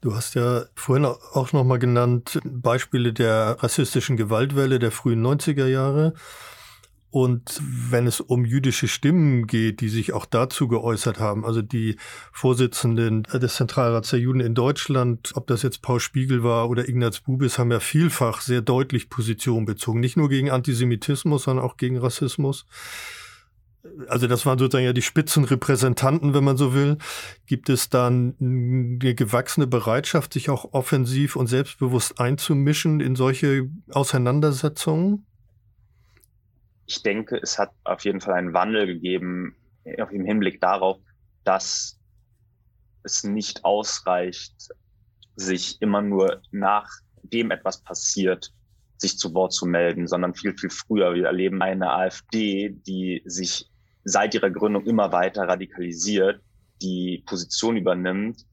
Du hast ja vorhin auch nochmal genannt Beispiele der rassistischen Gewaltwelle der frühen 90er Jahre. Und wenn es um jüdische Stimmen geht, die sich auch dazu geäußert haben, also die Vorsitzenden des Zentralrats der Juden in Deutschland, ob das jetzt Paul Spiegel war oder Ignaz Bubis, haben ja vielfach sehr deutlich Position bezogen. Nicht nur gegen Antisemitismus, sondern auch gegen Rassismus. Also das waren sozusagen ja die Spitzenrepräsentanten, wenn man so will. Gibt es dann eine gewachsene Bereitschaft, sich auch offensiv und selbstbewusst einzumischen in solche Auseinandersetzungen? Ich denke, es hat auf jeden Fall einen Wandel gegeben im Hinblick darauf, dass es nicht ausreicht, sich immer nur nachdem etwas passiert, sich zu Wort zu melden, sondern viel, viel früher. Wir erleben eine AfD, die sich seit ihrer Gründung immer weiter radikalisiert, die Position übernimmt,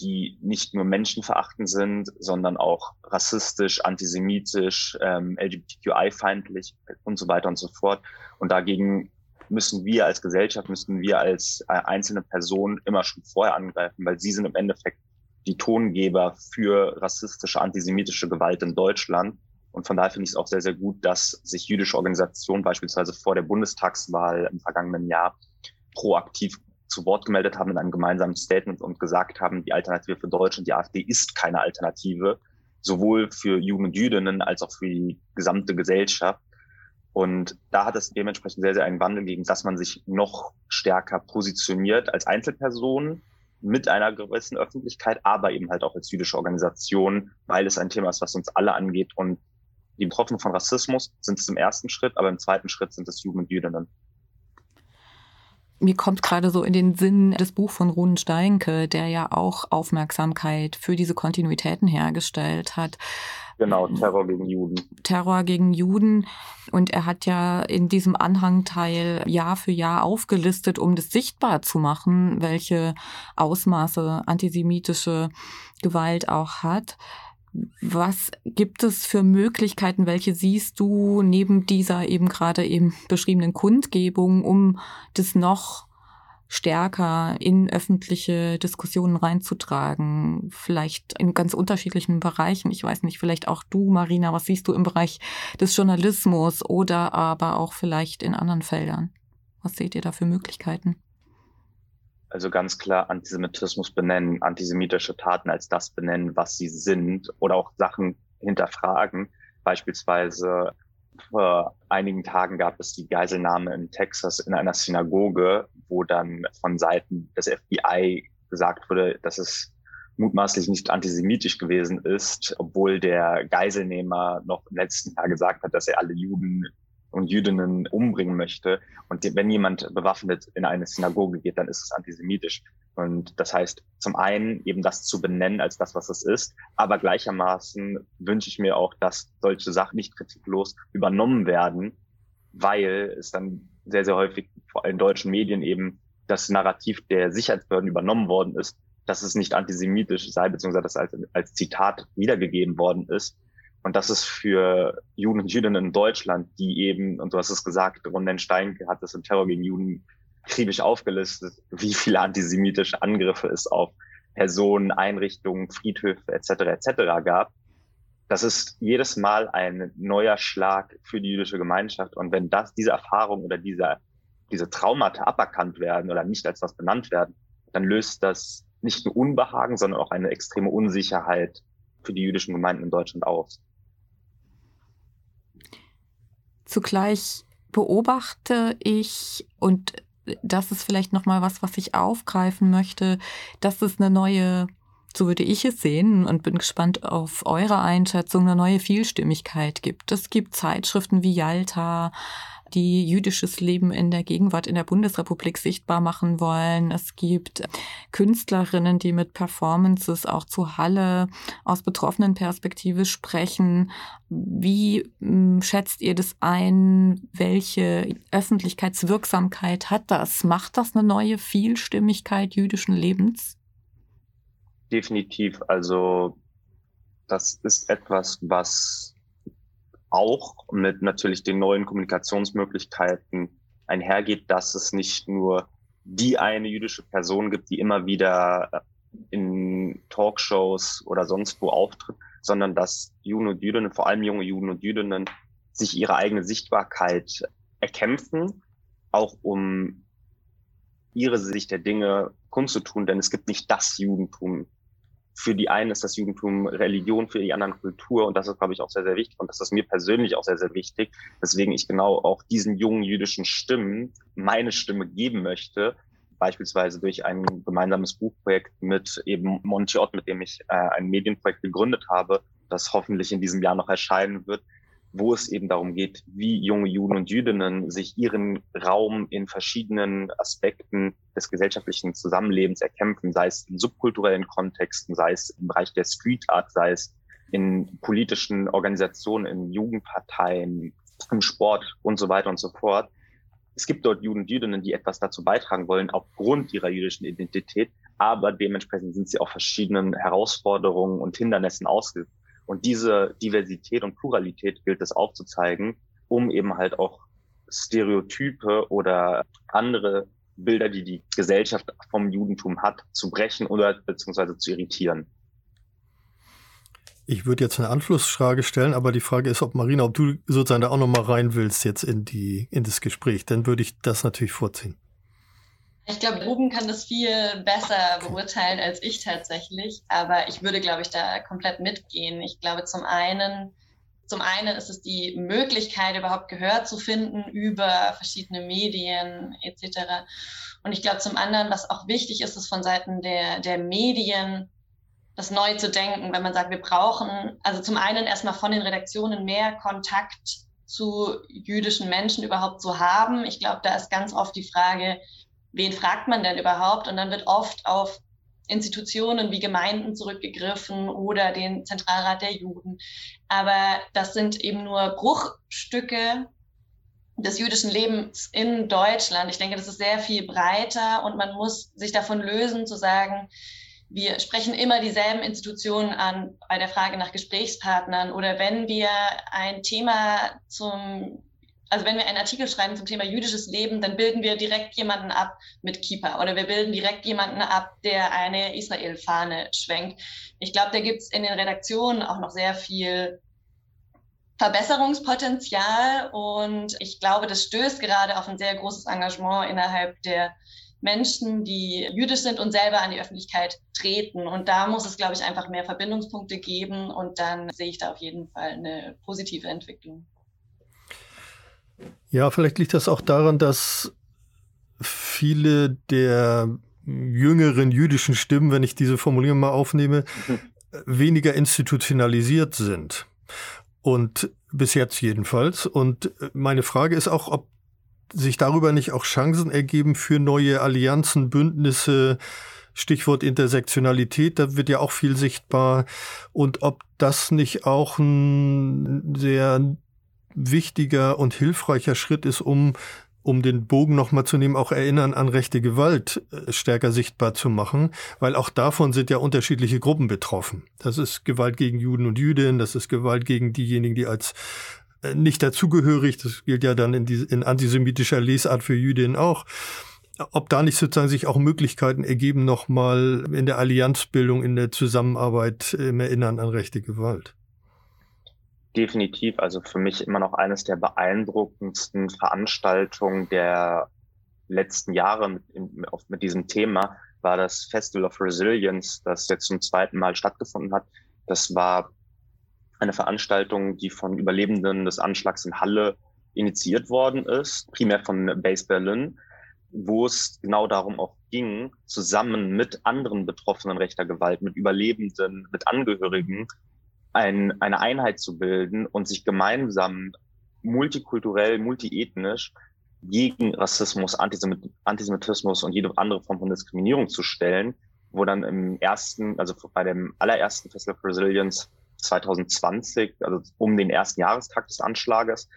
die nicht nur menschenverachtend sind, sondern auch rassistisch, antisemitisch, ähm, LGBTQI-feindlich und so weiter und so fort. Und dagegen müssen wir als Gesellschaft, müssen wir als äh, einzelne Personen immer schon vorher angreifen, weil sie sind im Endeffekt die Tongeber für rassistische, antisemitische Gewalt in Deutschland. Und von daher finde ich es auch sehr, sehr gut, dass sich jüdische Organisationen beispielsweise vor der Bundestagswahl im vergangenen Jahr proaktiv zu Wort gemeldet haben in einem gemeinsamen Statement und gesagt haben, die Alternative für Deutschland, die AfD ist keine Alternative, sowohl für Juden und Jüdinnen als auch für die gesamte Gesellschaft. Und da hat es dementsprechend sehr, sehr einen Wandel gegeben, dass man sich noch stärker positioniert als Einzelperson mit einer gewissen Öffentlichkeit, aber eben halt auch als jüdische Organisation, weil es ein Thema ist, was uns alle angeht. Und die Betroffenen von Rassismus sind es im ersten Schritt, aber im zweiten Schritt sind es Juden und. Mir kommt gerade so in den Sinn das Buch von Runen Steinke, der ja auch Aufmerksamkeit für diese Kontinuitäten hergestellt hat. Genau, Terror gegen Juden. Terror gegen Juden. Und er hat ja in diesem Anhangteil Jahr für Jahr aufgelistet, um das sichtbar zu machen, welche Ausmaße antisemitische Gewalt auch hat. Was gibt es für Möglichkeiten, welche siehst du neben dieser eben gerade eben beschriebenen Kundgebung, um das noch stärker in öffentliche Diskussionen reinzutragen, vielleicht in ganz unterschiedlichen Bereichen. Ich weiß nicht, vielleicht auch du, Marina, was siehst du im Bereich des Journalismus oder aber auch vielleicht in anderen Feldern? Was seht ihr da für Möglichkeiten? Also ganz klar Antisemitismus benennen, antisemitische Taten als das benennen, was sie sind oder auch Sachen hinterfragen. Beispielsweise vor einigen Tagen gab es die Geiselnahme in Texas in einer Synagoge, wo dann von Seiten des FBI gesagt wurde, dass es mutmaßlich nicht antisemitisch gewesen ist, obwohl der Geiselnehmer noch im letzten Jahr gesagt hat, dass er alle Juden und Jüdinnen umbringen möchte. Und wenn jemand bewaffnet in eine Synagoge geht, dann ist es antisemitisch. Und das heißt, zum einen eben das zu benennen als das, was es ist, aber gleichermaßen wünsche ich mir auch, dass solche Sachen nicht kritiklos übernommen werden, weil es dann sehr, sehr häufig vor allem in deutschen Medien eben das Narrativ der Sicherheitsbehörden übernommen worden ist, dass es nicht antisemitisch sei, beziehungsweise das als, als Zitat wiedergegeben worden ist. Und das ist für Juden und Jüdinnen in Deutschland, die eben, und du hast es gesagt, Ronen Steinke hat es im Terror gegen Juden kribisch aufgelistet, wie viele antisemitische Angriffe es auf Personen, Einrichtungen, Friedhöfe etc. etc. gab. Das ist jedes Mal ein neuer Schlag für die jüdische Gemeinschaft. Und wenn das, diese Erfahrung oder diese, diese Traumata aberkannt werden oder nicht als das benannt werden, dann löst das nicht nur Unbehagen, sondern auch eine extreme Unsicherheit für die jüdischen Gemeinden in Deutschland aus. Zugleich beobachte ich und das ist vielleicht noch mal was, was ich aufgreifen möchte, dass es eine neue so würde ich es sehen und bin gespannt auf eure Einschätzung, eine neue Vielstimmigkeit gibt. Es gibt Zeitschriften wie Yalta, die jüdisches Leben in der Gegenwart in der Bundesrepublik sichtbar machen wollen. Es gibt Künstlerinnen, die mit Performances auch zu Halle aus betroffenen Perspektive sprechen. Wie hm, schätzt ihr das ein? Welche Öffentlichkeitswirksamkeit hat das? Macht das eine neue Vielstimmigkeit jüdischen Lebens? Definitiv. Also das ist etwas, was auch mit natürlich den neuen Kommunikationsmöglichkeiten einhergeht, dass es nicht nur die eine jüdische Person gibt, die immer wieder äh, in Talkshows oder sonst wo auftritt, sondern dass Juden und Jüdinnen, vor allem junge Juden und Jüdinnen, sich ihre eigene Sichtbarkeit erkämpfen, auch um ihre Sicht der Dinge kundzutun, denn es gibt nicht das Judentum. Für die einen ist das Judentum Religion, für die anderen Kultur. Und das ist, glaube ich, auch sehr, sehr wichtig. Und das ist mir persönlich auch sehr, sehr wichtig, weswegen ich genau auch diesen jungen jüdischen Stimmen meine Stimme geben möchte, beispielsweise durch ein gemeinsames Buchprojekt mit eben Monty Ott, mit dem ich äh, ein Medienprojekt gegründet habe, das hoffentlich in diesem Jahr noch erscheinen wird, wo es eben darum geht, wie junge Juden und Jüdinnen sich ihren Raum in verschiedenen Aspekten des gesellschaftlichen Zusammenlebens erkämpfen, sei es in subkulturellen Kontexten, sei es im Bereich der Street Art, sei es in politischen Organisationen, in Jugendparteien, im Sport und so weiter und so fort. Es gibt dort Juden und Jüdinnen, die etwas dazu beitragen wollen, aufgrund ihrer jüdischen Identität, aber dementsprechend sind sie auch verschiedenen Herausforderungen und Hindernissen ausgesetzt und diese Diversität und Pluralität gilt es aufzuzeigen, um eben halt auch Stereotype oder andere Bilder, die die Gesellschaft vom Judentum hat, zu brechen oder beziehungsweise zu irritieren. Ich würde jetzt eine Anschlussfrage stellen, aber die Frage ist, ob Marina, ob du sozusagen da auch nochmal rein willst jetzt in die, in das Gespräch. Dann würde ich das natürlich vorziehen. Ich glaube, Ruben kann das viel besser beurteilen als ich tatsächlich, aber ich würde, glaube ich, da komplett mitgehen. Ich glaube, zum einen, zum einen ist es die Möglichkeit, überhaupt Gehör zu finden über verschiedene Medien etc. Und ich glaube, zum anderen, was auch wichtig ist, ist von Seiten der, der Medien, das neu zu denken, wenn man sagt, wir brauchen, also zum einen erstmal von den Redaktionen mehr Kontakt zu jüdischen Menschen überhaupt zu haben. Ich glaube, da ist ganz oft die Frage, wen fragt man denn überhaupt? Und dann wird oft auf Institutionen wie Gemeinden zurückgegriffen oder den Zentralrat der Juden. Aber das sind eben nur Bruchstücke des jüdischen Lebens in Deutschland. Ich denke, das ist sehr viel breiter und man muss sich davon lösen, zu sagen, wir sprechen immer dieselben Institutionen an bei der Frage nach Gesprächspartnern oder wenn wir ein Thema zum also wenn wir einen Artikel schreiben zum Thema jüdisches Leben, dann bilden wir direkt jemanden ab mit Kippa oder wir bilden direkt jemanden ab, der eine Israel-Fahne schwenkt. Ich glaube, da gibt es in den Redaktionen auch noch sehr viel Verbesserungspotenzial und ich glaube, das stößt gerade auf ein sehr großes Engagement innerhalb der Menschen, die jüdisch sind und selber an die Öffentlichkeit treten. Und da muss es, glaube ich, einfach mehr Verbindungspunkte geben und dann sehe ich da auf jeden Fall eine positive Entwicklung. Ja, vielleicht liegt das auch daran, dass viele der jüngeren jüdischen Stimmen, wenn ich diese Formulierung mal aufnehme, weniger institutionalisiert sind. Und bis jetzt jedenfalls. Und meine Frage ist auch, ob sich darüber nicht auch Chancen ergeben für neue Allianzen, Bündnisse, Stichwort Intersektionalität, da wird ja auch viel sichtbar. Und ob das nicht auch ein sehr wichtiger und hilfreicher Schritt ist, um um den Bogen nochmal zu nehmen, auch Erinnern an rechte Gewalt äh, stärker sichtbar zu machen, weil auch davon sind ja unterschiedliche Gruppen betroffen. Das ist Gewalt gegen Juden und Jüdinnen, das ist Gewalt gegen diejenigen, die als äh, nicht dazugehörig, das gilt ja dann in, die, in antisemitischer Lesart für Jüdinnen auch. Ob da nicht sozusagen sich auch Möglichkeiten ergeben, nochmal in der Allianzbildung, in der Zusammenarbeit im Erinnern an rechte Gewalt? Definitiv, also für mich immer noch eines der beeindruckendsten Veranstaltungen der letzten Jahre mit, mit diesem Thema war das Festival of Resilience, das jetzt zum zweiten Mal stattgefunden hat. Das war eine Veranstaltung, die von Überlebenden des Anschlags in Halle initiiert worden ist, primär von Base Berlin, wo es genau darum auch ging, zusammen mit anderen Betroffenen rechter Gewalt, mit Überlebenden, mit Angehörigen ein, eine Einheit zu bilden und sich gemeinsam multikulturell, multiethnisch gegen Rassismus, Antisemit Antisemitismus und jede andere Form von Diskriminierung zu stellen, wo dann im ersten, also bei dem allerersten Festival of Resilience 2020, also um den ersten Jahrestag des Anschlages,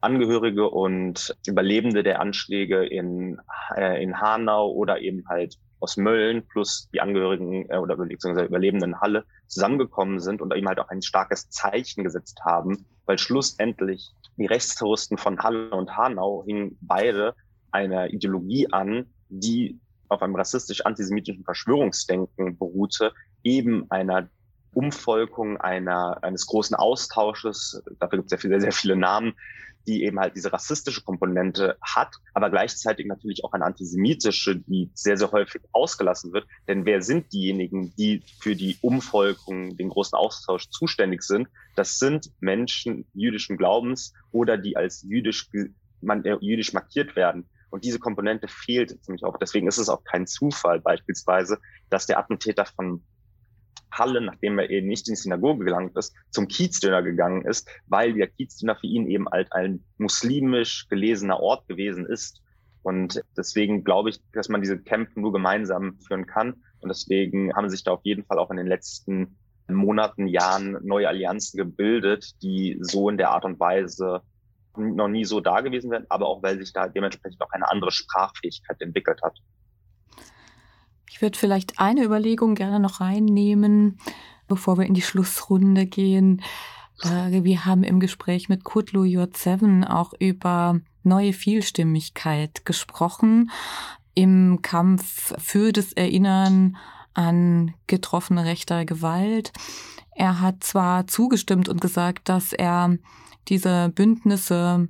Angehörige und Überlebende der Anschläge in, äh, in Hanau oder eben halt aus Mölln plus die Angehörigen äh, oder beziehungsweise Überlebenden Halle zusammengekommen sind und eben halt auch ein starkes Zeichen gesetzt haben, weil schlussendlich die Rechtsterroristen von Halle und Hanau hingen beide einer Ideologie an, die auf einem rassistisch-antisemitischen Verschwörungsdenken beruhte, eben einer Umvolkung, einer, eines großen Austausches, dafür gibt es ja sehr, sehr viele Namen, die eben halt diese rassistische Komponente hat, aber gleichzeitig natürlich auch eine antisemitische, die sehr, sehr häufig ausgelassen wird. Denn wer sind diejenigen, die für die Umvolkung, den großen Austausch zuständig sind? Das sind Menschen jüdischen Glaubens oder die als jüdisch, man, äh, jüdisch markiert werden. Und diese Komponente fehlt ziemlich oft. Deswegen ist es auch kein Zufall beispielsweise, dass der Attentäter von Halle, nachdem er eben nicht in die Synagoge gelangt ist, zum Kiezdöner gegangen ist, weil der Kiezdöner für ihn eben halt ein muslimisch gelesener Ort gewesen ist. Und deswegen glaube ich, dass man diese Kämpfe nur gemeinsam führen kann. Und deswegen haben sich da auf jeden Fall auch in den letzten Monaten, Jahren neue Allianzen gebildet, die so in der Art und Weise noch nie so da gewesen wären, aber auch weil sich da dementsprechend auch eine andere Sprachfähigkeit entwickelt hat. Ich würde vielleicht eine Überlegung gerne noch reinnehmen, bevor wir in die Schlussrunde gehen. Wir haben im Gespräch mit Kutlu J7 auch über neue Vielstimmigkeit gesprochen im Kampf für das Erinnern an getroffene rechter Gewalt. Er hat zwar zugestimmt und gesagt, dass er diese Bündnisse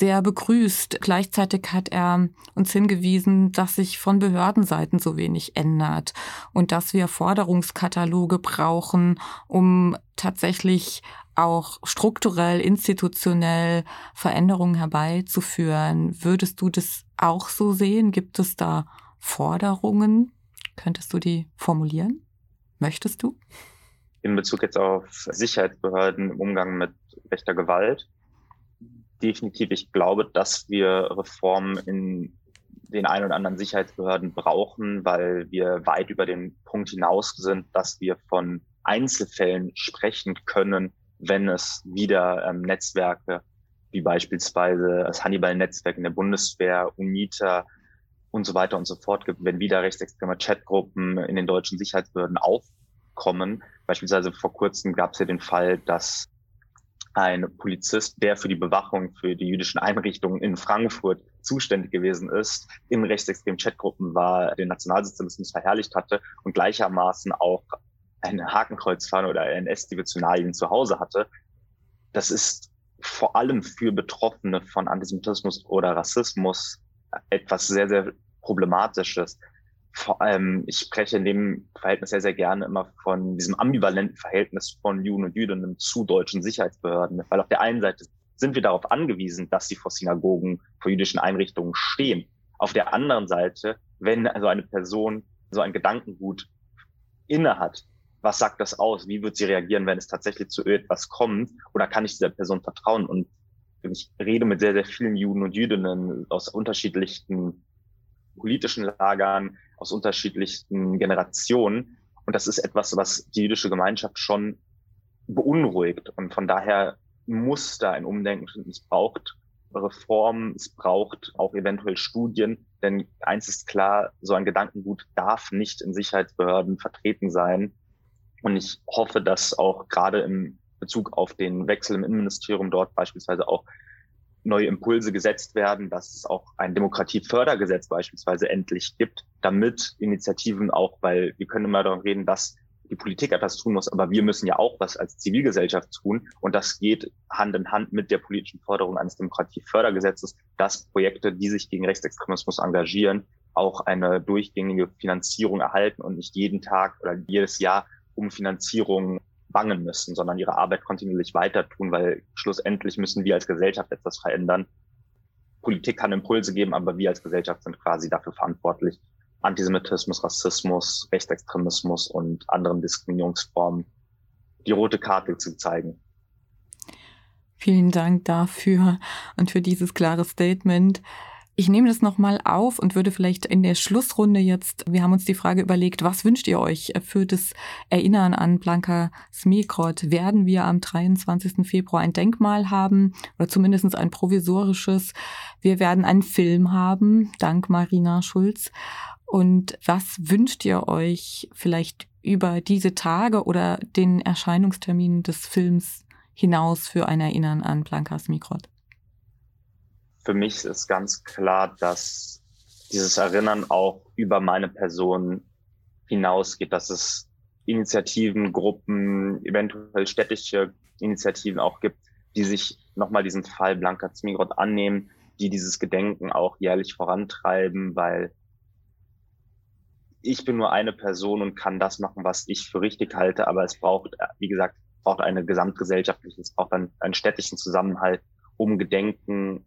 sehr begrüßt. Gleichzeitig hat er uns hingewiesen, dass sich von Behördenseiten so wenig ändert und dass wir Forderungskataloge brauchen, um tatsächlich auch strukturell, institutionell Veränderungen herbeizuführen. Würdest du das auch so sehen? Gibt es da Forderungen? Könntest du die formulieren? Möchtest du? In Bezug jetzt auf Sicherheitsbehörden im Umgang mit rechter Gewalt definitiv, ich glaube, dass wir Reformen in den ein oder anderen Sicherheitsbehörden brauchen, weil wir weit über den Punkt hinaus sind, dass wir von Einzelfällen sprechen können, wenn es wieder ähm, Netzwerke wie beispielsweise das Hannibal-Netzwerk in der Bundeswehr, UNITA und so weiter und so fort gibt, wenn wieder rechtsextreme Chatgruppen in den deutschen Sicherheitsbehörden aufkommen. Beispielsweise vor kurzem gab es ja den Fall, dass ein Polizist, der für die Bewachung für die jüdischen Einrichtungen in Frankfurt zuständig gewesen ist, in rechtsextremen Chatgruppen war, den Nationalsozialismus verherrlicht hatte und gleichermaßen auch eine Hakenkreuzfahne oder NS-Divisionalien zu Hause hatte. Das ist vor allem für Betroffene von Antisemitismus oder Rassismus etwas sehr, sehr Problematisches vor allem, ich spreche in dem Verhältnis sehr, sehr gerne immer von diesem ambivalenten Verhältnis von Juden und Jüdinnen zu deutschen Sicherheitsbehörden. Weil auf der einen Seite sind wir darauf angewiesen, dass sie vor Synagogen, vor jüdischen Einrichtungen stehen. Auf der anderen Seite, wenn also eine Person so ein Gedankengut innehat, was sagt das aus? Wie wird sie reagieren, wenn es tatsächlich zu etwas kommt? Oder kann ich dieser Person vertrauen? Und ich rede mit sehr, sehr vielen Juden und Jüdinnen aus unterschiedlichen politischen Lagern, aus unterschiedlichsten Generationen. Und das ist etwas, was die jüdische Gemeinschaft schon beunruhigt. Und von daher muss da ein Umdenken finden. Es braucht Reformen, es braucht auch eventuell Studien, denn eins ist klar, so ein Gedankengut darf nicht in Sicherheitsbehörden vertreten sein. Und ich hoffe, dass auch gerade im Bezug auf den Wechsel im Innenministerium dort beispielsweise auch neue Impulse gesetzt werden, dass es auch ein Demokratiefördergesetz beispielsweise endlich gibt, damit Initiativen auch, weil wir können immer darüber reden, dass die Politik etwas tun muss, aber wir müssen ja auch was als Zivilgesellschaft tun. Und das geht Hand in Hand mit der politischen Forderung eines Demokratiefördergesetzes, dass Projekte, die sich gegen Rechtsextremismus engagieren, auch eine durchgängige Finanzierung erhalten und nicht jeden Tag oder jedes Jahr um Finanzierung bangen müssen, sondern ihre Arbeit kontinuierlich weiter tun, weil schlussendlich müssen wir als Gesellschaft etwas verändern. Politik kann Impulse geben, aber wir als Gesellschaft sind quasi dafür verantwortlich, Antisemitismus, Rassismus, Rechtsextremismus und anderen Diskriminierungsformen die rote Karte zu zeigen. Vielen Dank dafür und für dieses klare Statement. Ich nehme das nochmal auf und würde vielleicht in der Schlussrunde jetzt, wir haben uns die Frage überlegt, was wünscht ihr euch für das Erinnern an Blanka Smekrot? Werden wir am 23. Februar ein Denkmal haben oder zumindest ein provisorisches? Wir werden einen Film haben, dank Marina Schulz. Und was wünscht ihr euch vielleicht über diese Tage oder den Erscheinungstermin des Films hinaus für ein Erinnern an Blanka Smikrot? Für mich ist ganz klar, dass dieses Erinnern auch über meine Person hinausgeht, dass es Initiativen, Gruppen, eventuell städtische Initiativen auch gibt, die sich nochmal diesen Fall Blanka Zmigrod annehmen, die dieses Gedenken auch jährlich vorantreiben, weil ich bin nur eine Person und kann das machen, was ich für richtig halte, aber es braucht, wie gesagt, braucht eine gesamtgesellschaftliche, es braucht einen, einen städtischen Zusammenhalt, um Gedenken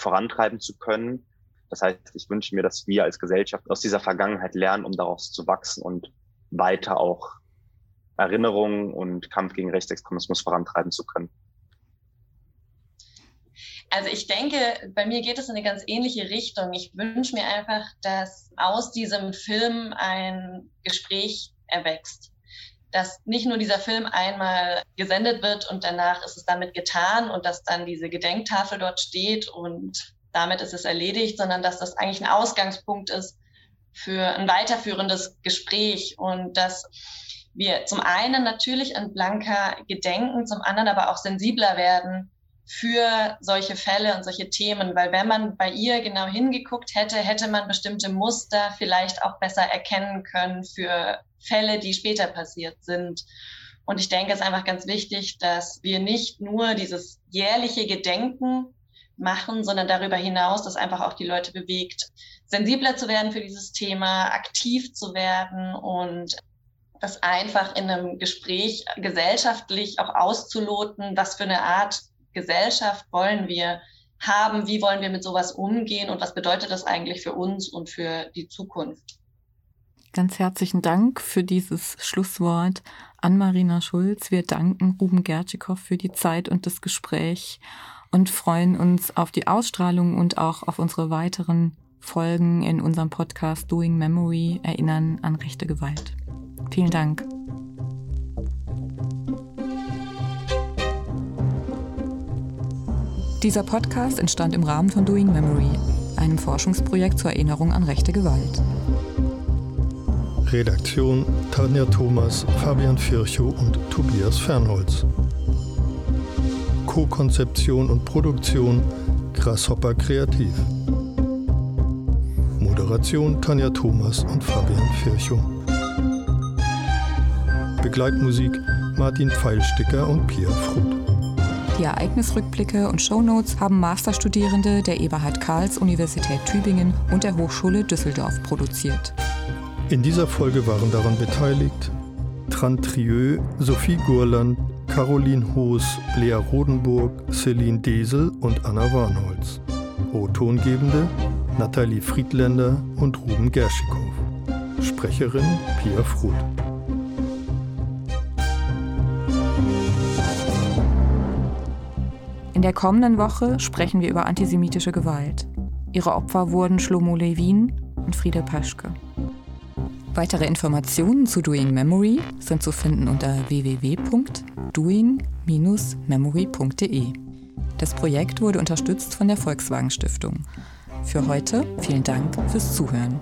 vorantreiben zu können. Das heißt, ich wünsche mir, dass wir als Gesellschaft aus dieser Vergangenheit lernen, um daraus zu wachsen und weiter auch Erinnerungen und Kampf gegen Rechtsextremismus vorantreiben zu können. Also ich denke, bei mir geht es in eine ganz ähnliche Richtung. Ich wünsche mir einfach, dass aus diesem Film ein Gespräch erwächst dass nicht nur dieser Film einmal gesendet wird und danach ist es damit getan und dass dann diese Gedenktafel dort steht und damit ist es erledigt, sondern dass das eigentlich ein Ausgangspunkt ist für ein weiterführendes Gespräch und dass wir zum einen natürlich an Blanca gedenken, zum anderen aber auch sensibler werden für solche Fälle und solche Themen, weil wenn man bei ihr genau hingeguckt hätte, hätte man bestimmte Muster vielleicht auch besser erkennen können für Fälle, die später passiert sind. Und ich denke, es ist einfach ganz wichtig, dass wir nicht nur dieses jährliche Gedenken machen, sondern darüber hinaus, dass einfach auch die Leute bewegt, sensibler zu werden für dieses Thema, aktiv zu werden und das einfach in einem Gespräch gesellschaftlich auch auszuloten, was für eine Art Gesellschaft wollen wir haben, wie wollen wir mit sowas umgehen und was bedeutet das eigentlich für uns und für die Zukunft. Ganz herzlichen Dank für dieses Schlusswort an Marina Schulz. Wir danken Ruben Gertschikow für die Zeit und das Gespräch und freuen uns auf die Ausstrahlung und auch auf unsere weiteren Folgen in unserem Podcast Doing Memory Erinnern an rechte Gewalt. Vielen Dank. Dieser Podcast entstand im Rahmen von Doing Memory, einem Forschungsprojekt zur Erinnerung an rechte Gewalt. Redaktion Tanja Thomas, Fabian Virchow und Tobias Fernholz. Co-Konzeption und Produktion Grasshopper Kreativ. Moderation Tanja Thomas und Fabian Virchow. Begleitmusik Martin Pfeilsticker und Pia Fruth. Die Ereignisrückblicke und Shownotes haben Masterstudierende der Eberhard Karls Universität Tübingen und der Hochschule Düsseldorf produziert. In dieser Folge waren daran beteiligt Tran Trieux, Sophie Gurland, Caroline Hoos, Lea Rodenburg, Celine Desel und Anna Warnholz. O-Tongebende Nathalie Friedländer und Ruben Gerschikow. Sprecherin Pia Fruth. In der kommenden Woche sprechen wir über antisemitische Gewalt. Ihre Opfer wurden Shlomo Levin und Friede Paschke. Weitere Informationen zu Doing Memory sind zu finden unter www.doing-memory.de. Das Projekt wurde unterstützt von der Volkswagen Stiftung. Für heute vielen Dank fürs Zuhören.